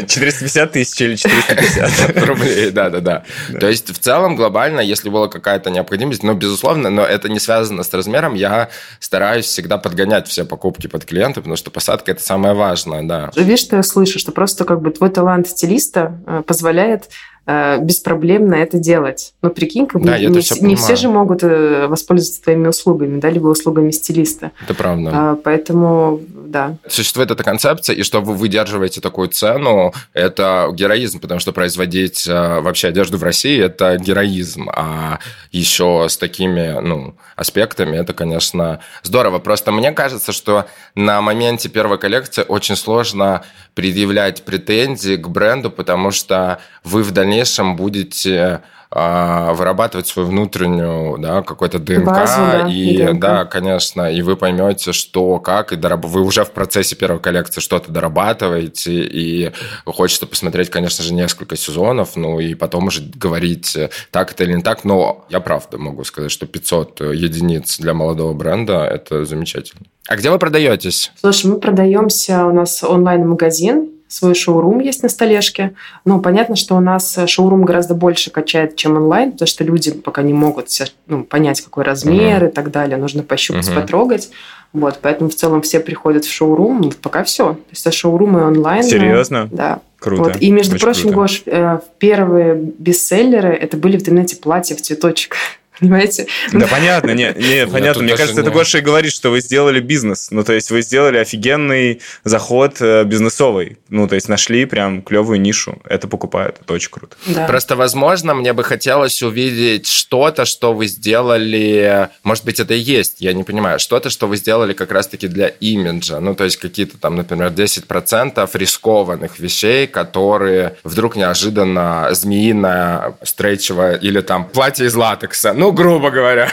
450 тысяч или 450 рублей, да-да-да. То есть в целом глобально, если была какая-то необходимость, но безусловно, но это не связано с размером, я стараюсь всегда подгонять все покупки под клиента, потому что посадка – это самое важное, да видишь, что я слышу, что просто как бы твой талант стилиста э, позволяет э, беспроблемно это делать. Но прикинь, как да, не, не, все, не все же могут э, воспользоваться твоими услугами, да, либо услугами стилиста. Это правда. А, поэтому, да. Существует эта концепция, и что вы выдерживаете такую цену, это героизм, потому что производить вообще одежду в России – это героизм. А еще с такими, ну, аспектами это, конечно, здорово. Просто мне кажется, что на моменте первой коллекции очень сложно предъявлять претензии к бренду, потому что вы в дальнейшем будете а, вырабатывать свою внутреннюю, да, какой-то ДНК, Базу, да, и, ДНК. да, конечно, и вы поймете, что, как, и дораб... вы уже в процессе первой коллекции что-то дорабатываете, и хочется посмотреть, конечно же, несколько сезонов, ну, и потом уже говорить, так это или не так, но я правда могу сказать, что 500 единиц для молодого бренда – это замечательно. А где вы продаетесь? Слушай, мы продаемся, у нас онлайн-магазин, свой шоурум есть на столешке. Ну, понятно, что у нас шоурум гораздо больше качает, чем онлайн, потому что люди пока не могут ну, понять, какой размер uh-huh. и так далее. Нужно пощупать, uh-huh. потрогать. Вот, поэтому в целом все приходят в шоурум. Ну, пока все. То есть шоурумы онлайн. Серьезно? Да. Круто. Вот. И, между Очень прочим, круто. Гош, э, первые бестселлеры это были в интернете платья в цветочек. Понимаете? Да понятно, не, не понятно. Мне кажется, это больше и говорит, что вы сделали бизнес. Ну, то есть вы сделали офигенный заход э, бизнесовый. Ну, то есть нашли прям клевую нишу. Это покупают. Это очень круто. Да. Просто, возможно, мне бы хотелось увидеть что-то, что вы сделали... Может быть, это и есть, я не понимаю. Что-то, что вы сделали как раз-таки для имиджа. Ну, то есть какие-то там, например, 10% рискованных вещей, которые вдруг неожиданно змеиная, стрейчевая или там платье из латекса. Ну, грубо говоря.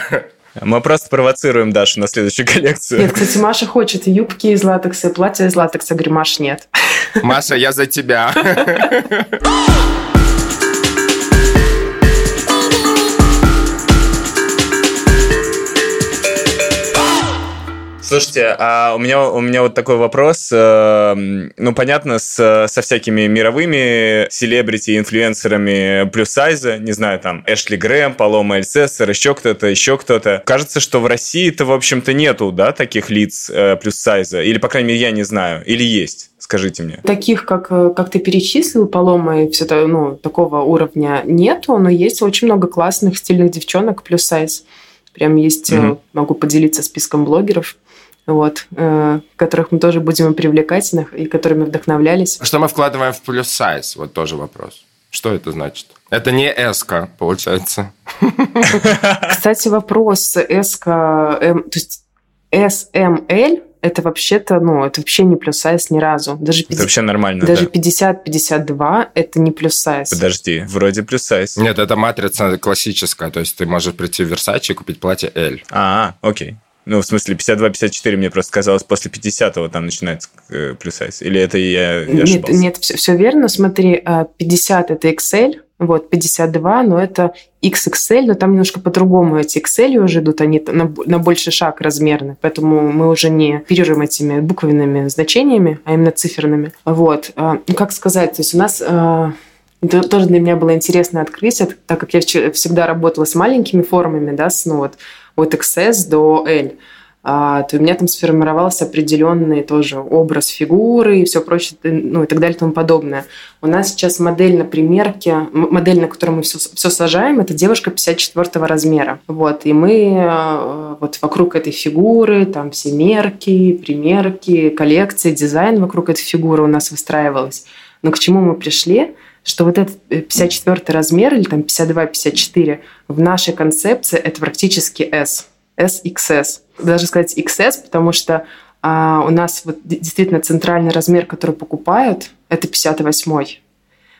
Мы просто провоцируем Дашу на следующую коллекцию. Нет, кстати, Маша хочет юбки из латекса, платья из латекса. Говорю, Маш, нет. Маша, я за тебя. Слушайте, а у меня, у меня вот такой вопрос. Э, ну, понятно, с, со всякими мировыми селебрити, инфлюенсерами плюс сайза, не знаю, там, Эшли Грэм, Палома Эльсессер, еще кто-то, еще кто-то. Кажется, что в России-то, в общем-то, нету, да, таких лиц э, плюс сайза. Или, по крайней мере, я не знаю. Или есть? Скажите мне. Таких, как, э, как ты перечислил, Палома и все это, ну, такого уровня нету, но есть очень много классных стильных девчонок плюс сайз. Прям есть, mm-hmm. могу поделиться списком блогеров вот, э, которых мы тоже будем привлекать и которыми вдохновлялись. Что мы вкладываем в плюс сайз? Вот тоже вопрос. Что это значит? Это не эска, получается. Кстати, вопрос эска, эм, то есть SML это вообще-то, ну, это вообще не плюс сайз ни разу. Даже 50, это вообще нормально, Даже да. 50-52 это не плюс сайз. Подожди, вроде плюс сайз. Нет, это матрица классическая, то есть ты можешь прийти в Versace и купить платье L. А, окей. Ну, в смысле, 52-54 мне просто казалось, после 50-го там начинается э, плюс сайз. Или это я, я Нет, нет все, все верно. Смотри, 50 а, – это XL, вот, 52, но это XXL, но там немножко по-другому эти XL уже идут, они на, на больший шаг размерны, поэтому мы уже не оперируем этими буквенными значениями, а именно циферными. Вот. А, ну, как сказать, то есть у нас это тоже для меня было интересное открытие, так как я всегда работала с маленькими формами, да, с, ну, вот, от XS до L, а, то у меня там сформировался определенный тоже образ фигуры и все прочее, ну и так далее и тому подобное. У нас сейчас модель на примерке, модель, на которой мы все, все сажаем, это девушка 54 размера. Вот, и мы э, вот вокруг этой фигуры, там все мерки, примерки, коллекции, дизайн вокруг этой фигуры у нас выстраивалось. Но к чему мы пришли? Что вот этот 54 э, размер или там 52-54 в нашей концепции это практически S, SXS. Даже сказать XS, потому что а, у нас вот действительно центральный размер, который покупают, это 58.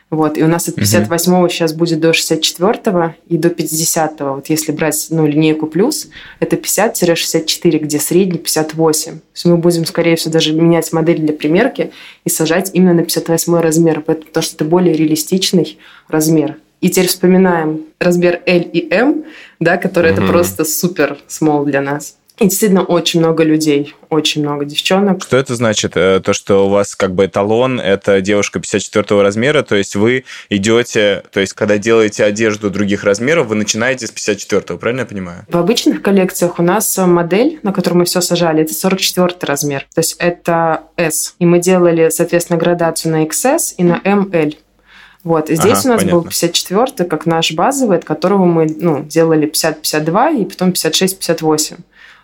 Вот, и у нас от 58-го угу. сейчас будет до 64-го и до 50-го. Вот если брать ну, линейку плюс, это 50-64, где средний 58. То есть мы будем, скорее всего, даже менять модель для примерки и сажать именно на 58 размер, потому что это более реалистичный размер. И теперь вспоминаем размер L и M, да, который угу. это просто супер small для нас. И действительно очень много людей, очень много девчонок. Что это значит? Э, то, что у вас как бы эталон – это девушка 54 размера, то есть вы идете, то есть когда делаете одежду других размеров, вы начинаете с 54 правильно я понимаю? В обычных коллекциях у нас модель, на которую мы все сажали, это 44 размер, то есть это S. И мы делали, соответственно, градацию на XS и на ML. Вот. И здесь ага, у нас понятно. был 54 как наш базовый, от которого мы ну, делали 50-52 и потом 56-58.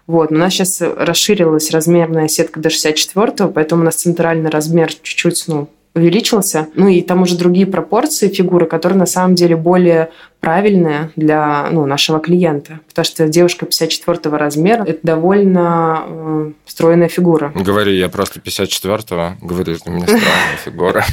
Вот. Но у нас сейчас расширилась размерная сетка до 64 поэтому у нас центральный размер чуть-чуть ну, увеличился. Ну и там уже другие пропорции фигуры, которые на самом деле более правильные для ну, нашего клиента. Потому что девушка 54 размера – это довольно э, стройная фигура. Говори, я просто 54-го. Говорю, что у меня стройная фигура.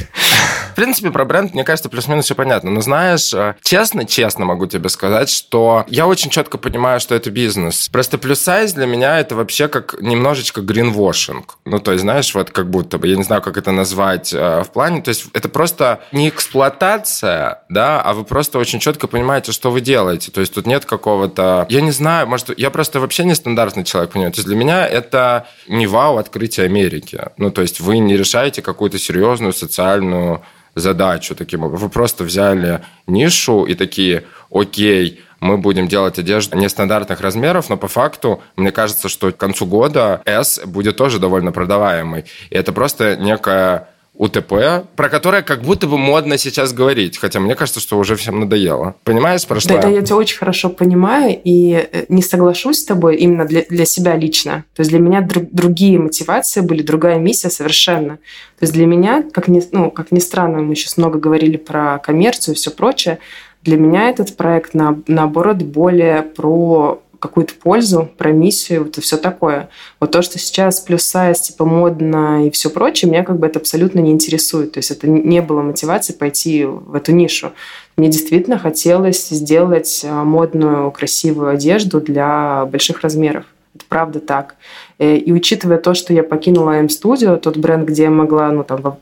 Принципе, про бренд, мне кажется, плюс-минус все понятно. Но знаешь, э, честно, честно могу тебе сказать, что я очень четко понимаю, что это бизнес. Просто плюс-сайз для меня это вообще как немножечко гринвошинг. Ну, то есть, знаешь, вот как будто бы, я не знаю, как это назвать э, в плане, то есть это просто не эксплуатация, да, а вы просто очень четко понимаете, что вы делаете. То есть тут нет какого-то... Я не знаю, может, я просто вообще нестандартный человек, понимаю. То есть для меня это не вау открытие Америки. Ну, то есть вы не решаете какую-то серьезную социальную задачу таким образом. Вы просто взяли нишу и такие, окей, мы будем делать одежду нестандартных размеров, но по факту, мне кажется, что к концу года S будет тоже довольно продаваемый. И это просто некая УТП, про которое как будто бы модно сейчас говорить, хотя мне кажется, что уже всем надоело. Понимаешь, про что да, я? я тебя очень хорошо понимаю и э, не соглашусь с тобой именно для, для себя лично. То есть для меня друг, другие мотивации были, другая миссия совершенно. То есть для меня, как ни, ну, как ни странно, мы сейчас много говорили про коммерцию и все прочее, для меня этот проект, на, наоборот, более про какую-то пользу, про миссию, вот и все такое. Вот то, что сейчас плюс сайз, типа модно и все прочее, меня как бы это абсолютно не интересует. То есть это не было мотивации пойти в эту нишу. Мне действительно хотелось сделать а, модную, красивую одежду для больших размеров. Это правда так. Э, и учитывая то, что я покинула M-Studio, тот бренд, где я могла ну, там,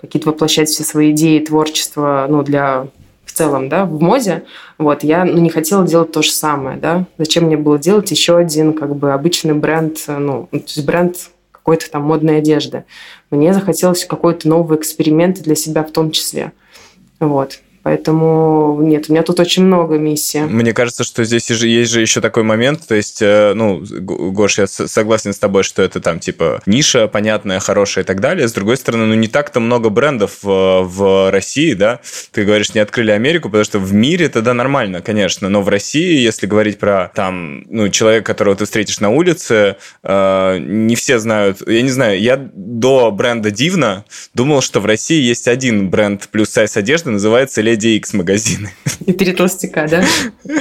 какие-то воплощать все свои идеи, творчество ну, для в целом, да, в моде, вот, я ну, не хотела делать то же самое, да. Зачем мне было делать еще один, как бы, обычный бренд, ну, то есть бренд какой-то там модной одежды. Мне захотелось какой-то новый эксперимент для себя в том числе. Вот. Поэтому нет, у меня тут очень много миссий. Мне кажется, что здесь есть же еще такой момент, то есть, э, ну, Гош, я согласен с тобой, что это там типа ниша понятная, хорошая и так далее. С другой стороны, ну не так-то много брендов в, в России, да. Ты говоришь, не открыли Америку, потому что в мире тогда нормально, конечно, но в России, если говорить про там, ну, человека, которого ты встретишь на улице, э, не все знают, я не знаю, я до бренда Дивна думал, что в России есть один бренд плюс сайз одежды, называется Икс магазины. И три толстяка, да?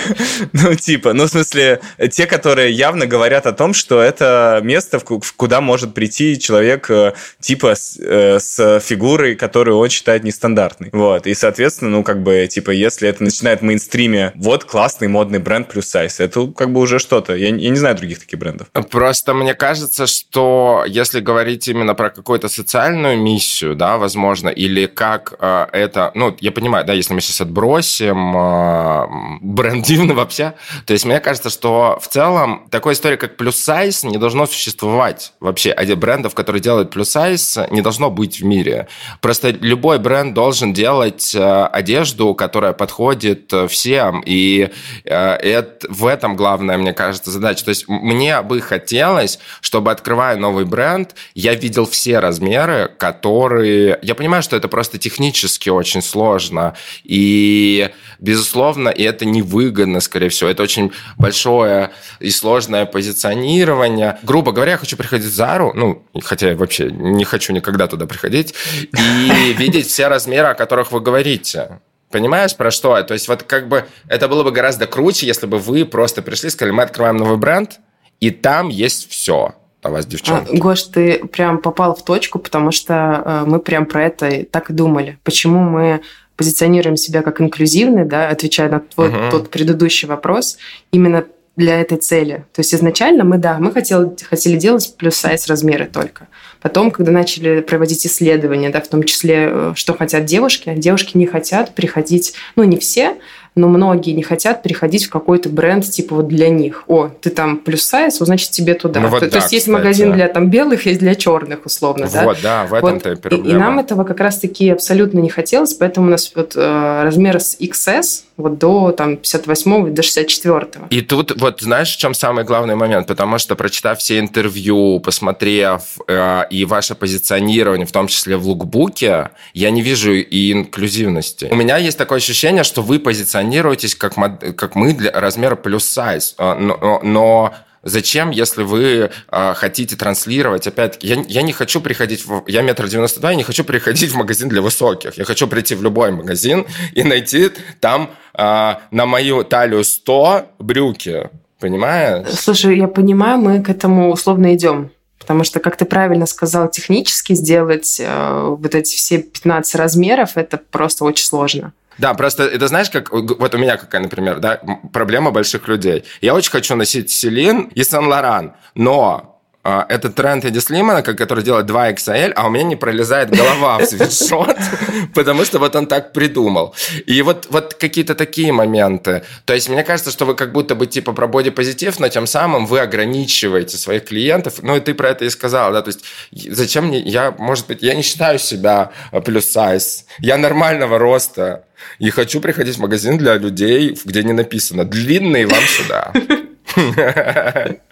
Ну, типа, ну, в смысле, те, которые явно говорят о том, что это место, куда может прийти человек э, типа с, э, с фигурой, которую он считает нестандартной. Вот, и, соответственно, ну, как бы, типа, если это начинает в мейнстриме, вот классный модный бренд плюс сайз, это как бы уже что-то. Я, я не знаю других таких брендов. Просто мне кажется, что если говорить именно про какую-то социальную миссию, да, возможно, или как э, это, ну, я понимаю, да, если мы сейчас отбросим э, бренд Дивна вообще, то есть мне кажется, что в целом такой история, как плюс сайз, не должно существовать вообще. Один брендов, которые делают плюс сайз, не должно быть в мире. Просто любой бренд должен делать э, одежду, которая подходит всем, и э, это, в этом главная, мне кажется, задача. То есть мне бы хотелось, чтобы, открывая новый бренд, я видел все размеры, которые... Я понимаю, что это просто технически очень сложно, и, безусловно, это невыгодно, скорее всего. Это очень большое и сложное позиционирование. Грубо говоря, я хочу приходить в Зару, ну, хотя я вообще не хочу никогда туда приходить, и видеть все размеры, о которых вы говорите. Понимаешь, про что? То есть вот как бы это было бы гораздо круче, если бы вы просто пришли и сказали, мы открываем новый бренд, и там есть все о вас, девчонки. А, Гош, ты прям попал в точку, потому что э, мы прям про это так и думали. Почему мы позиционируем себя как инклюзивный, да, отвечая на твой, uh-huh. тот предыдущий вопрос, именно для этой цели. То есть изначально мы, да, мы хотели, хотели делать плюс-сайз размеры только. Потом, когда начали проводить исследования, да, в том числе, э, что хотят девушки, девушки не хотят приходить, ну, не все, но многие не хотят переходить в какой-то бренд типа вот для них. О, ты там плюс сайз, вот, значит тебе туда. Ну, вот то, да, то есть есть магазин для там белых, есть для черных условно, да? Вот, да, в этом-то вот. И, и нам этого как раз-таки абсолютно не хотелось, поэтому у нас вот э, размер с XS вот до там 58 до 64 И тут вот знаешь, в чем самый главный момент? Потому что прочитав все интервью, посмотрев э, и ваше позиционирование, в том числе в лукбуке, я не вижу и инклюзивности. У меня есть такое ощущение, что вы позиционируете позиционируетесь как, как мы для размера плюс сайз, а, но, но Зачем, если вы э, хотите транслировать? Опять-таки, я, я не хочу приходить в... Я метр девяносто два, я не хочу приходить в магазин для высоких. Я хочу прийти в любой магазин и найти там э, на мою талию 100 брюки. Понимаешь? Слушай, я понимаю, мы к этому условно идем. Потому что, как ты правильно сказал, технически сделать э, вот эти все 15 размеров, это просто очень сложно. Да, просто это знаешь, как вот у меня какая, например, да, проблема больших людей. Я очень хочу носить Селин и Сан-Лоран, но это тренд Эдди Слимана, который делает 2 XL, а у меня не пролезает голова в свитшот, потому что вот он так придумал. И вот, вот какие-то такие моменты. То есть мне кажется, что вы как будто бы типа про бодипозитив, но тем самым вы ограничиваете своих клиентов. Ну и ты про это и сказал, да, то есть зачем мне, я, может быть, я не считаю себя плюс сайз, я нормального роста, и хочу приходить в магазин для людей, где не написано «длинный вам сюда».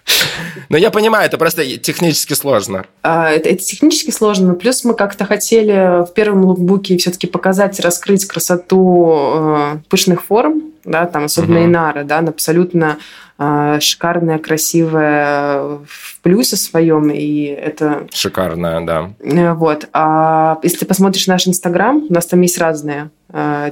Но я понимаю, это просто технически сложно. А, это, это технически сложно. Плюс мы как-то хотели в первом лукбуке все-таки показать, раскрыть красоту э, пышных форм, да, там особенно угу. Инара, да, абсолютно шикарная, красивая в плюсе своем, и это... Шикарная, да. Э, вот. А если ты посмотришь наш Инстаграм, у нас там есть разные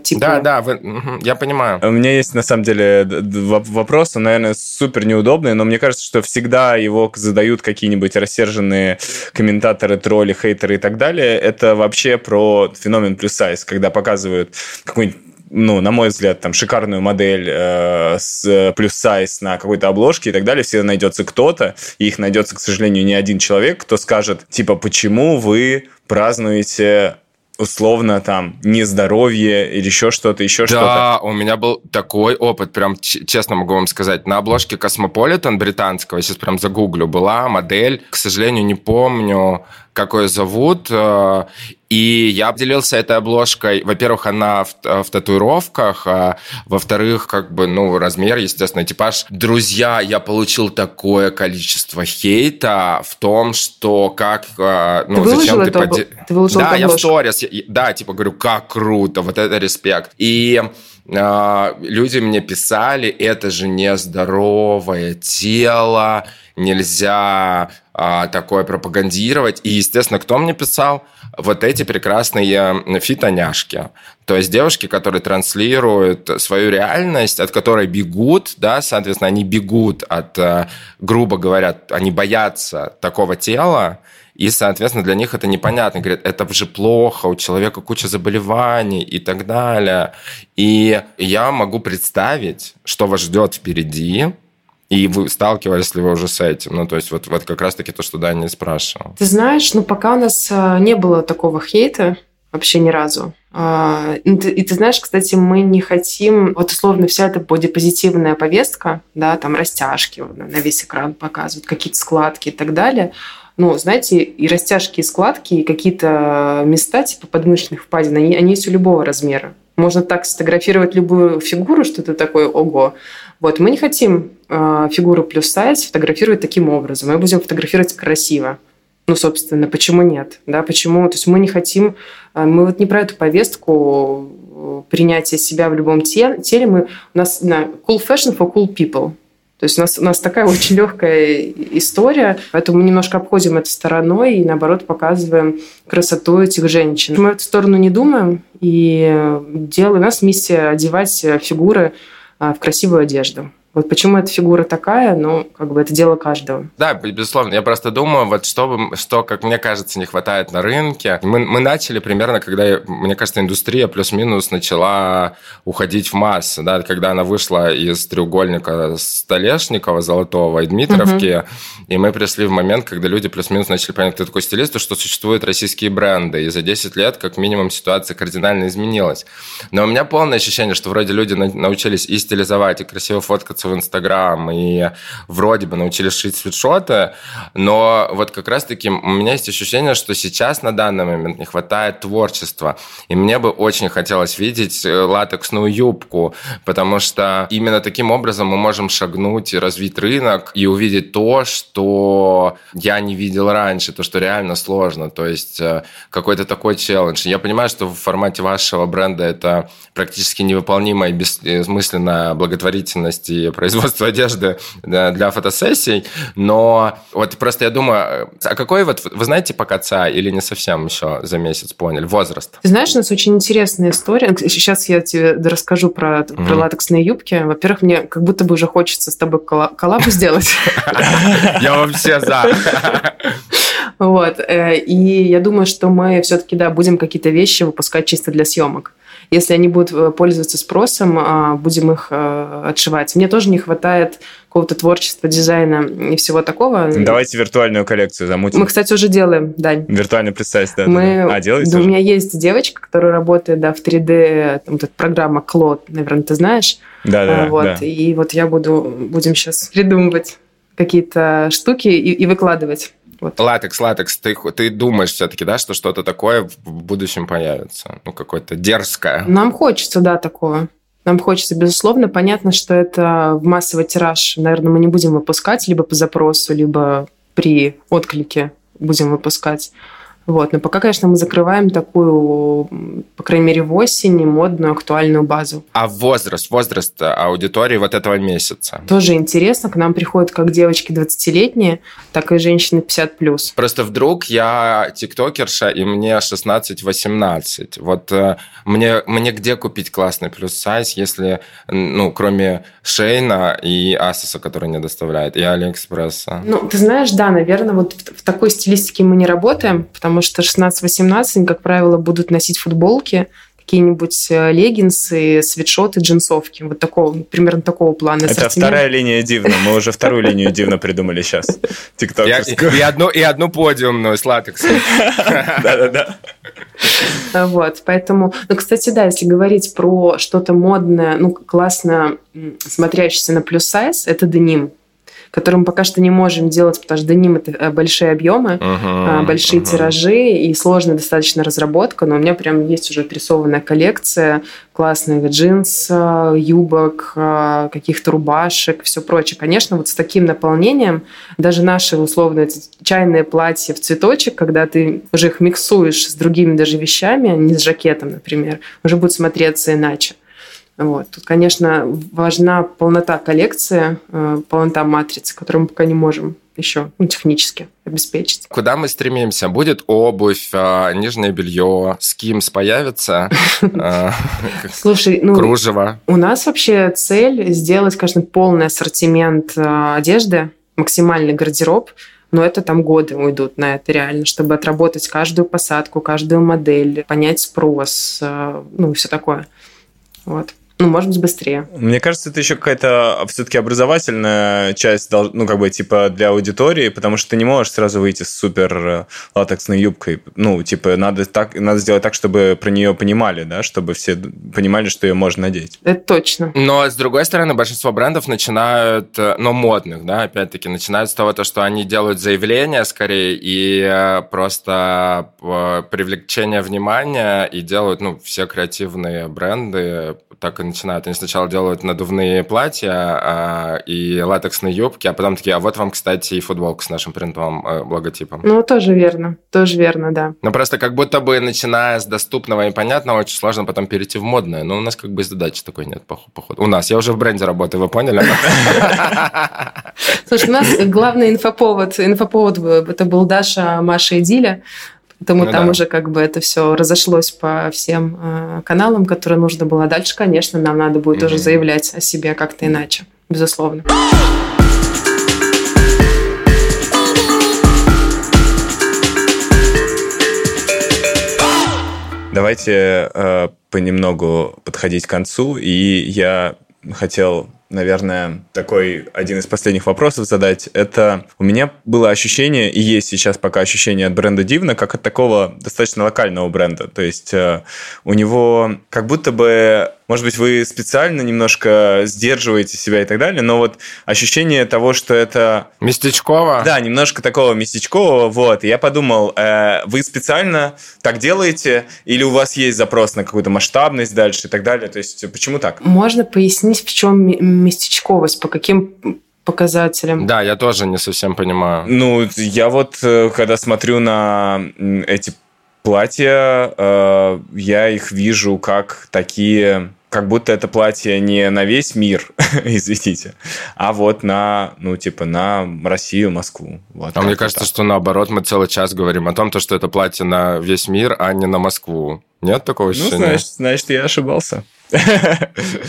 типа... Да, да, вы, я понимаю. У меня есть, на самом деле, вопрос, он, наверное, супер неудобный, но мне кажется, что всегда его задают какие-нибудь рассерженные комментаторы, тролли, хейтеры и так далее. Это вообще про феномен плюс сайз, когда показывают какой-нибудь ну, на мой взгляд, там шикарную модель э, с плюс сайз на какой-то обложке и так далее, всегда найдется кто-то, и их найдется, к сожалению, не один человек, кто скажет, типа, почему вы празднуете условно там нездоровье или еще что-то, еще да, что-то. Да, у меня был такой опыт, прям честно могу вам сказать. На обложке Космополитен британского, сейчас прям загуглю, была модель, к сожалению, не помню, как ее зовут, э, и я поделился этой обложкой. Во-первых, она в, в татуировках, а во-вторых, как бы, ну, размер, естественно, типаж. Друзья, я получил такое количество хейта в том, что как, э, ну, ты зачем ты... Поди... Ты выложил да, я в сторис, да, типа, говорю, как круто, вот это респект. И э, люди мне писали, это же нездоровое тело, нельзя а, такое пропагандировать. И, естественно, кто мне писал? Вот эти прекрасные фитоняшки. То есть девушки, которые транслируют свою реальность, от которой бегут, да, соответственно, они бегут от, э, грубо говоря, они боятся такого тела, и, соответственно, для них это непонятно. Говорят, это же плохо, у человека куча заболеваний и так далее. И я могу представить, что вас ждет впереди, и вы сталкивались ли вы уже с этим? Ну, то есть вот, вот как раз-таки то, что Даня спрашивал. Ты знаешь, ну, пока у нас а, не было такого хейта, вообще ни разу. А, и ты знаешь, кстати, мы не хотим, вот условно вся эта бодипозитивная повестка, да, там растяжки на весь экран показывают, какие-то складки и так далее, ну, знаете, и растяжки, и складки, и какие-то места типа подмышечных впадин, они, они есть у любого размера. Можно так сфотографировать любую фигуру, что ты такой, ого. Вот, мы не хотим фигуру плюс сайз фотографировать таким образом. Мы будем фотографировать красиво. Ну, собственно, почему нет? Да, почему? То есть мы не хотим, э, мы вот не про эту повестку э, принятия себя в любом теле. Мы, у нас на cool fashion for cool people. То есть у нас, у нас такая очень легкая история, поэтому мы немножко обходим это стороной и, наоборот, показываем красоту этих женщин. Мы в эту сторону не думаем и делаем. У нас миссия одевать фигуры а, в красивую одежду. Вот почему эта фигура такая, ну, как бы это дело каждого. Да, безусловно. Я просто думаю, вот что, что как мне кажется, не хватает на рынке. Мы, мы начали примерно, когда, мне кажется, индустрия плюс-минус начала уходить в массы, да, когда она вышла из треугольника Столешникова, Золотого и Дмитровки, угу. и мы пришли в момент, когда люди плюс-минус начали понимать, кто такой стилист, и что существуют российские бренды. И за 10 лет, как минимум, ситуация кардинально изменилась. Но у меня полное ощущение, что вроде люди научились и стилизовать, и красиво фоткаться в Инстаграм и вроде бы научились шить свитшоты, но вот как раз-таки у меня есть ощущение, что сейчас на данный момент не хватает творчества, и мне бы очень хотелось видеть э, латексную юбку, потому что именно таким образом мы можем шагнуть и развить рынок и увидеть то, что я не видел раньше, то, что реально сложно, то есть э, какой-то такой челлендж. Я понимаю, что в формате вашего бренда это практически невыполнимая бессмысленная благотворительность и производство одежды для фотосессий, но вот просто я думаю, а какой вот, вы знаете по КЦА или не совсем еще за месяц поняли, возраст? Ты знаешь, у нас очень интересная история. Сейчас я тебе расскажу про, про mm-hmm. латексные юбки. Во-первых, мне как будто бы уже хочется с тобой коллаб сделать. Я вообще за. Вот. Э, и я думаю, что мы все-таки, да, будем какие-то вещи выпускать чисто для съемок. Если они будут э, пользоваться спросом, а, будем их э, отшивать. Мне тоже не хватает какого-то творчества, дизайна и всего такого. Давайте виртуальную коллекцию замутим. Мы, кстати, уже делаем, да. Виртуально представить, да. Мы... А, делаете да, У меня есть девочка, которая работает, да, в 3D, там, вот эта программа Клод, наверное, ты знаешь. Да, да, вот, да. И вот я буду, будем сейчас придумывать какие-то штуки и, и выкладывать. Вот. Латекс, латекс, ты, ты думаешь все-таки, да, что что-то такое в будущем появится? Ну, какое-то дерзкое. Нам хочется, да, такого. нам хочется, безусловно. Понятно, что это в массовый тираж, наверное, мы не будем выпускать либо по запросу, либо при отклике будем выпускать. Вот. Но пока, конечно, мы закрываем такую, по крайней мере, в осени модную, актуальную базу. А возраст, возраст аудитории вот этого месяца? Тоже интересно. К нам приходят как девочки 20-летние, так и женщины 50+. Просто вдруг я тиктокерша, и мне 16-18. Вот э, мне, мне где купить классный плюс-сайз, если, ну, кроме Шейна и Асоса, который не доставляет, и Алиэкспресса? Ну, ты знаешь, да, наверное, вот в, в такой стилистике мы не работаем, потому потому что 16-18, как правило, будут носить футболки, какие-нибудь э, леггинсы, свитшоты, джинсовки. Вот такого, примерно такого плана. Это вторая линия Дивна. Мы уже вторую линию Дивна придумали сейчас. Тиктокерскую. И, и, одну, и одну подиумную с латексом. Да-да-да. Вот, поэтому... Ну, кстати, да, если говорить про что-то модное, ну, классно смотрящееся на плюс-сайз, это деним который мы пока что не можем делать, потому что деним это э, большие объемы, uh-huh, большие uh-huh. тиражи и сложная достаточно разработка, но у меня прям есть уже отрисованная коллекция классных джинс, юбок, э, каких-то рубашек, все прочее. Конечно, вот с таким наполнением даже наши условно чайные платья в цветочек, когда ты уже их миксуешь с другими даже вещами, не с жакетом, например, уже будет смотреться иначе. Вот. Тут, конечно, важна полнота коллекции, э, полнота матрицы, которую мы пока не можем еще ну, технически обеспечить. Куда мы стремимся? Будет обувь, а, нижнее белье, скимс появится? А, Слушай, ну, кружево. У нас вообще цель сделать, конечно, полный ассортимент а, одежды, максимальный гардероб, но это там годы уйдут на это реально, чтобы отработать каждую посадку, каждую модель, понять спрос, ну, все такое. Вот ну, может быть, быстрее. Мне кажется, это еще какая-то все-таки образовательная часть, ну, как бы, типа, для аудитории, потому что ты не можешь сразу выйти с супер э, латексной юбкой. Ну, типа, надо, так, надо сделать так, чтобы про нее понимали, да, чтобы все понимали, что ее можно надеть. Это точно. Но, с другой стороны, большинство брендов начинают, но модных, да, опять-таки, начинают с того, то, что они делают заявления, скорее, и э, просто привлечение внимания, и делают, ну, все креативные бренды так и начинают. Они сначала делают надувные платья а, и латексные юбки, а потом такие, а вот вам, кстати, и футболка с нашим принтовым э, логотипом. Ну, тоже верно. Тоже верно, да. Ну, просто как будто бы, начиная с доступного и понятного, очень сложно потом перейти в модное. Но у нас как бы задачи такой нет, походу. У нас. Я уже в бренде работаю, вы поняли? Слушай, у нас главный инфоповод, инфоповод это был Даша, Маша и Диля. Поэтому ну, там да. уже как бы это все разошлось по всем э, каналам, которые нужно было. Дальше, конечно, нам надо будет mm-hmm. уже заявлять о себе как-то иначе, безусловно. Давайте э, понемногу подходить к концу, и я хотел наверное, такой один из последних вопросов задать. Это у меня было ощущение, и есть сейчас пока ощущение от бренда Дивна, как от такого достаточно локального бренда. То есть э, у него как будто бы может быть, вы специально немножко сдерживаете себя и так далее, но вот ощущение того, что это... Местечково? Да, немножко такого местечкового, вот. И я подумал, э, вы специально так делаете или у вас есть запрос на какую-то масштабность дальше и так далее? То есть почему так? Можно пояснить, в чем местечковость, по каким показателям. Да, я тоже не совсем понимаю. Ну, я вот, э, когда смотрю на эти платья, э, я их вижу как такие как будто это платье не на весь мир, извините, а вот на, ну, типа, на Россию, Москву. Вот а мне кажется, так. что наоборот, мы целый час говорим о том, то, что это платье на весь мир, а не на Москву. Нет такого ну, ощущения? Ну, значит, значит я ошибался.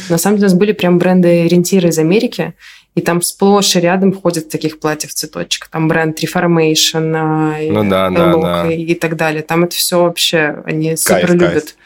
На самом деле, у нас были прям бренды-ориентиры из Америки, и там сплошь и рядом ходят таких платьев цветочек. Там бренд Reformation, а, ну, да, да, да. И, и так далее. Там это все вообще они супер кайф, любят. Кайф.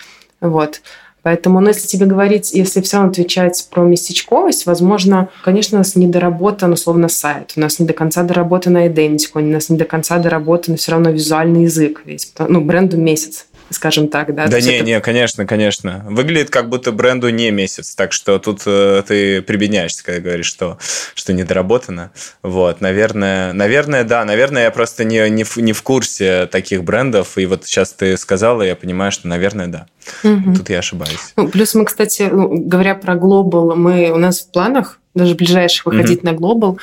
Вот. Поэтому, ну, если тебе говорить, если все равно отвечать про местечковость, возможно, конечно, у нас не доработан, условно, сайт, у нас не до конца доработана идентика, у нас не до конца доработан все равно визуальный язык весь. Ну, бренду месяц скажем так, да. Да не, это... не, конечно, конечно. Выглядит как будто бренду не месяц, так что тут э, ты прибедняешься, когда говоришь, что, что недоработано. Вот, наверное, наверное, да, наверное, я просто не, не, в, не в курсе таких брендов, и вот сейчас ты сказала, я понимаю, что, наверное, да. Угу. Тут я ошибаюсь. Ну, плюс мы, кстати, ну, говоря про глобал, мы, у нас в планах даже ближайших выходить угу. на глобал,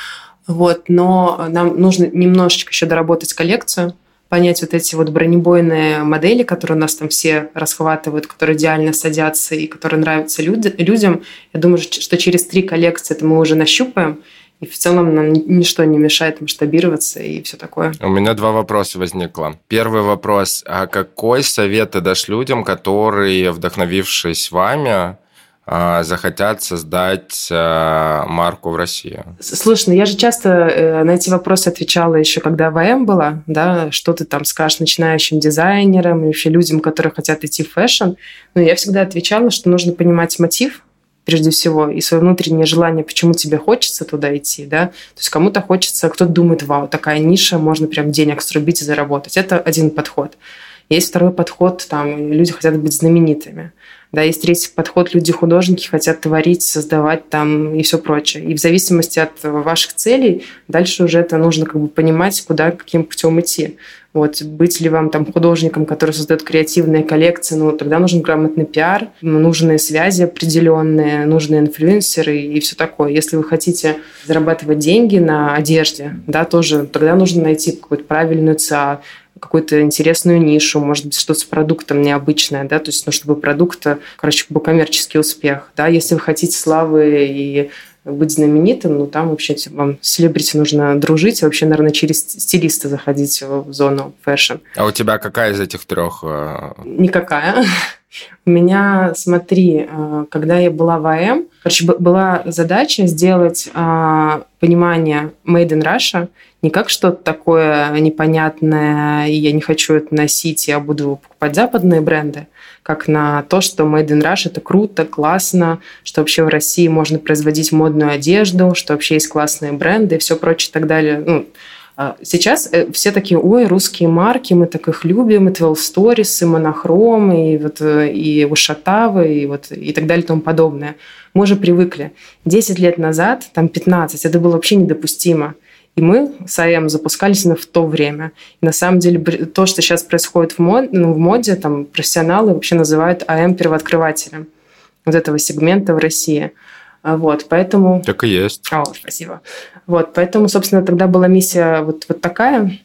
вот, но нам нужно немножечко еще доработать коллекцию, понять вот эти вот бронебойные модели, которые у нас там все расхватывают, которые идеально садятся и которые нравятся люди, людям. Я думаю, что через три коллекции это мы уже нащупаем, и в целом нам ничто не мешает масштабироваться и все такое. У меня два вопроса возникло. Первый вопрос. А какой совет ты дашь людям, которые, вдохновившись вами, захотят создать а, марку в России? Слушай, ну я же часто э, на эти вопросы отвечала еще, когда в I AM была, да, что ты там скажешь начинающим дизайнерам, вообще людям, которые хотят идти в fashion. Но я всегда отвечала, что нужно понимать мотив, прежде всего, и свое внутреннее желание, почему тебе хочется туда идти, да. То есть кому-то хочется, кто-то думает, вау, такая ниша, можно прям денег срубить и заработать. Это один подход. Есть второй подход, там, люди хотят быть знаменитыми. Да, есть третий подход, люди-художники хотят творить, создавать там и все прочее. И в зависимости от ваших целей дальше уже это нужно как бы понимать, куда, каким путем идти. Вот, быть ли вам там художником, который создает креативные коллекции, ну, тогда нужен грамотный пиар, нужные связи определенные, нужные инфлюенсеры и все такое. Если вы хотите зарабатывать деньги на одежде, да, тоже, тогда нужно найти какую-то правильную ЦА, какую-то интересную нишу, может быть, что-то с продуктом необычное, да, то есть, ну, чтобы продукт, короче, был коммерческий успех, да, если вы хотите славы и быть знаменитым, ну, там вообще вам с селебрити нужно дружить, вообще, наверное, через стилиста заходить в зону fashion. А у тебя какая из этих трех? Э, Никакая. У меня, смотри, э, когда я была в АМ, короче, была задача сделать э, понимание Made in Russia не как что-то такое непонятное, и я не хочу это носить, я буду покупать западные бренды, как на то, что Made in Russia это круто, классно, что вообще в России можно производить модную одежду, что вообще есть классные бренды и все прочее и так далее. Ну, а сейчас э, все такие, ой, русские марки, мы так их любим, и 12 Stories, и Монохром, и, вот, э, и Ушатавы, и, вот, и так далее и тому подобное. Мы уже привыкли. 10 лет назад, там 15, это было вообще недопустимо. И мы с АМ запускались именно в то время. И на самом деле то, что сейчас происходит в моде, ну, в моде там профессионалы вообще называют АМ первооткрывателем вот этого сегмента в России. А, вот, поэтому... Так и есть. О, спасибо. Вот, поэтому, собственно, тогда была миссия вот, вот такая.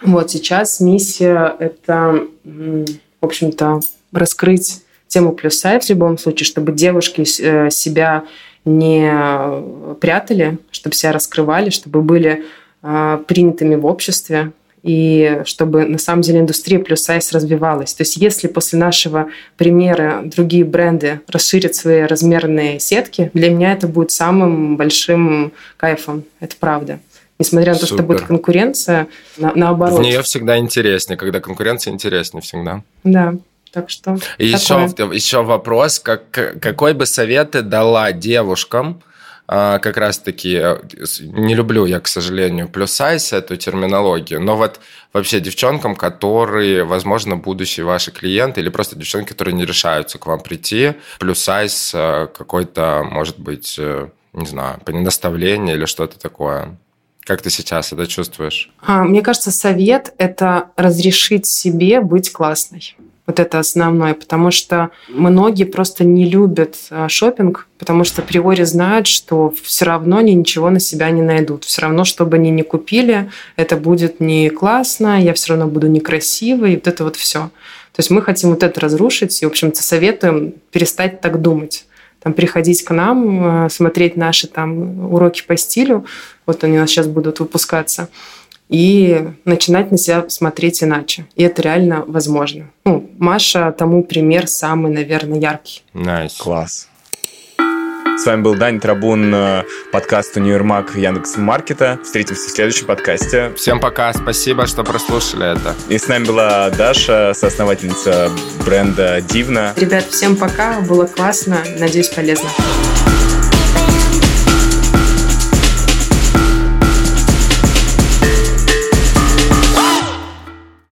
Вот сейчас миссия – это, в общем-то, раскрыть тему плюс сайт в любом случае, чтобы девушки э, себя не прятали, чтобы себя раскрывали, чтобы были э, принятыми в обществе, и чтобы на самом деле индустрия плюс сайз развивалась. То есть если после нашего примера другие бренды расширят свои размерные сетки, для меня это будет самым большим кайфом. Это правда. Несмотря на то, Супер. что будет конкуренция, на, наоборот. В нее всегда интереснее, когда конкуренция интереснее всегда. Да. Так что еще, еще вопрос, как, какой бы совет ты дала девушкам, а, как раз-таки, э, не люблю я, к сожалению, плюс-сайз, эту терминологию, но вот вообще девчонкам, которые, возможно, будущие ваши клиенты или просто девчонки, которые не решаются к вам прийти, плюс-сайз э, какой-то, может быть, э, не знаю, наставление или что-то такое. Как ты сейчас это чувствуешь? А, мне кажется, совет – это разрешить себе быть классной. Вот это основное, потому что многие просто не любят а, шопинг, потому что априори знают, что все равно они ничего на себя не найдут. Все равно, что бы они ни купили, это будет не классно, я все равно буду некрасивой, и вот это вот все. То есть мы хотим вот это разрушить, и, в общем-то, советуем перестать так думать там, приходить к нам, а, смотреть наши там уроки по стилю, вот они у нас сейчас будут выпускаться, и начинать на себя смотреть иначе. И это реально возможно. Ну, Маша тому пример самый, наверное, яркий. Nice. Класс. С вами был Дань Трабун, э, подкаст Универмаг Яндекс Маркета. Встретимся в следующем подкасте. Всем пока, спасибо, что прослушали это. И с нами была Даша, соосновательница бренда Дивна. Ребят, всем пока, было классно, надеюсь, полезно.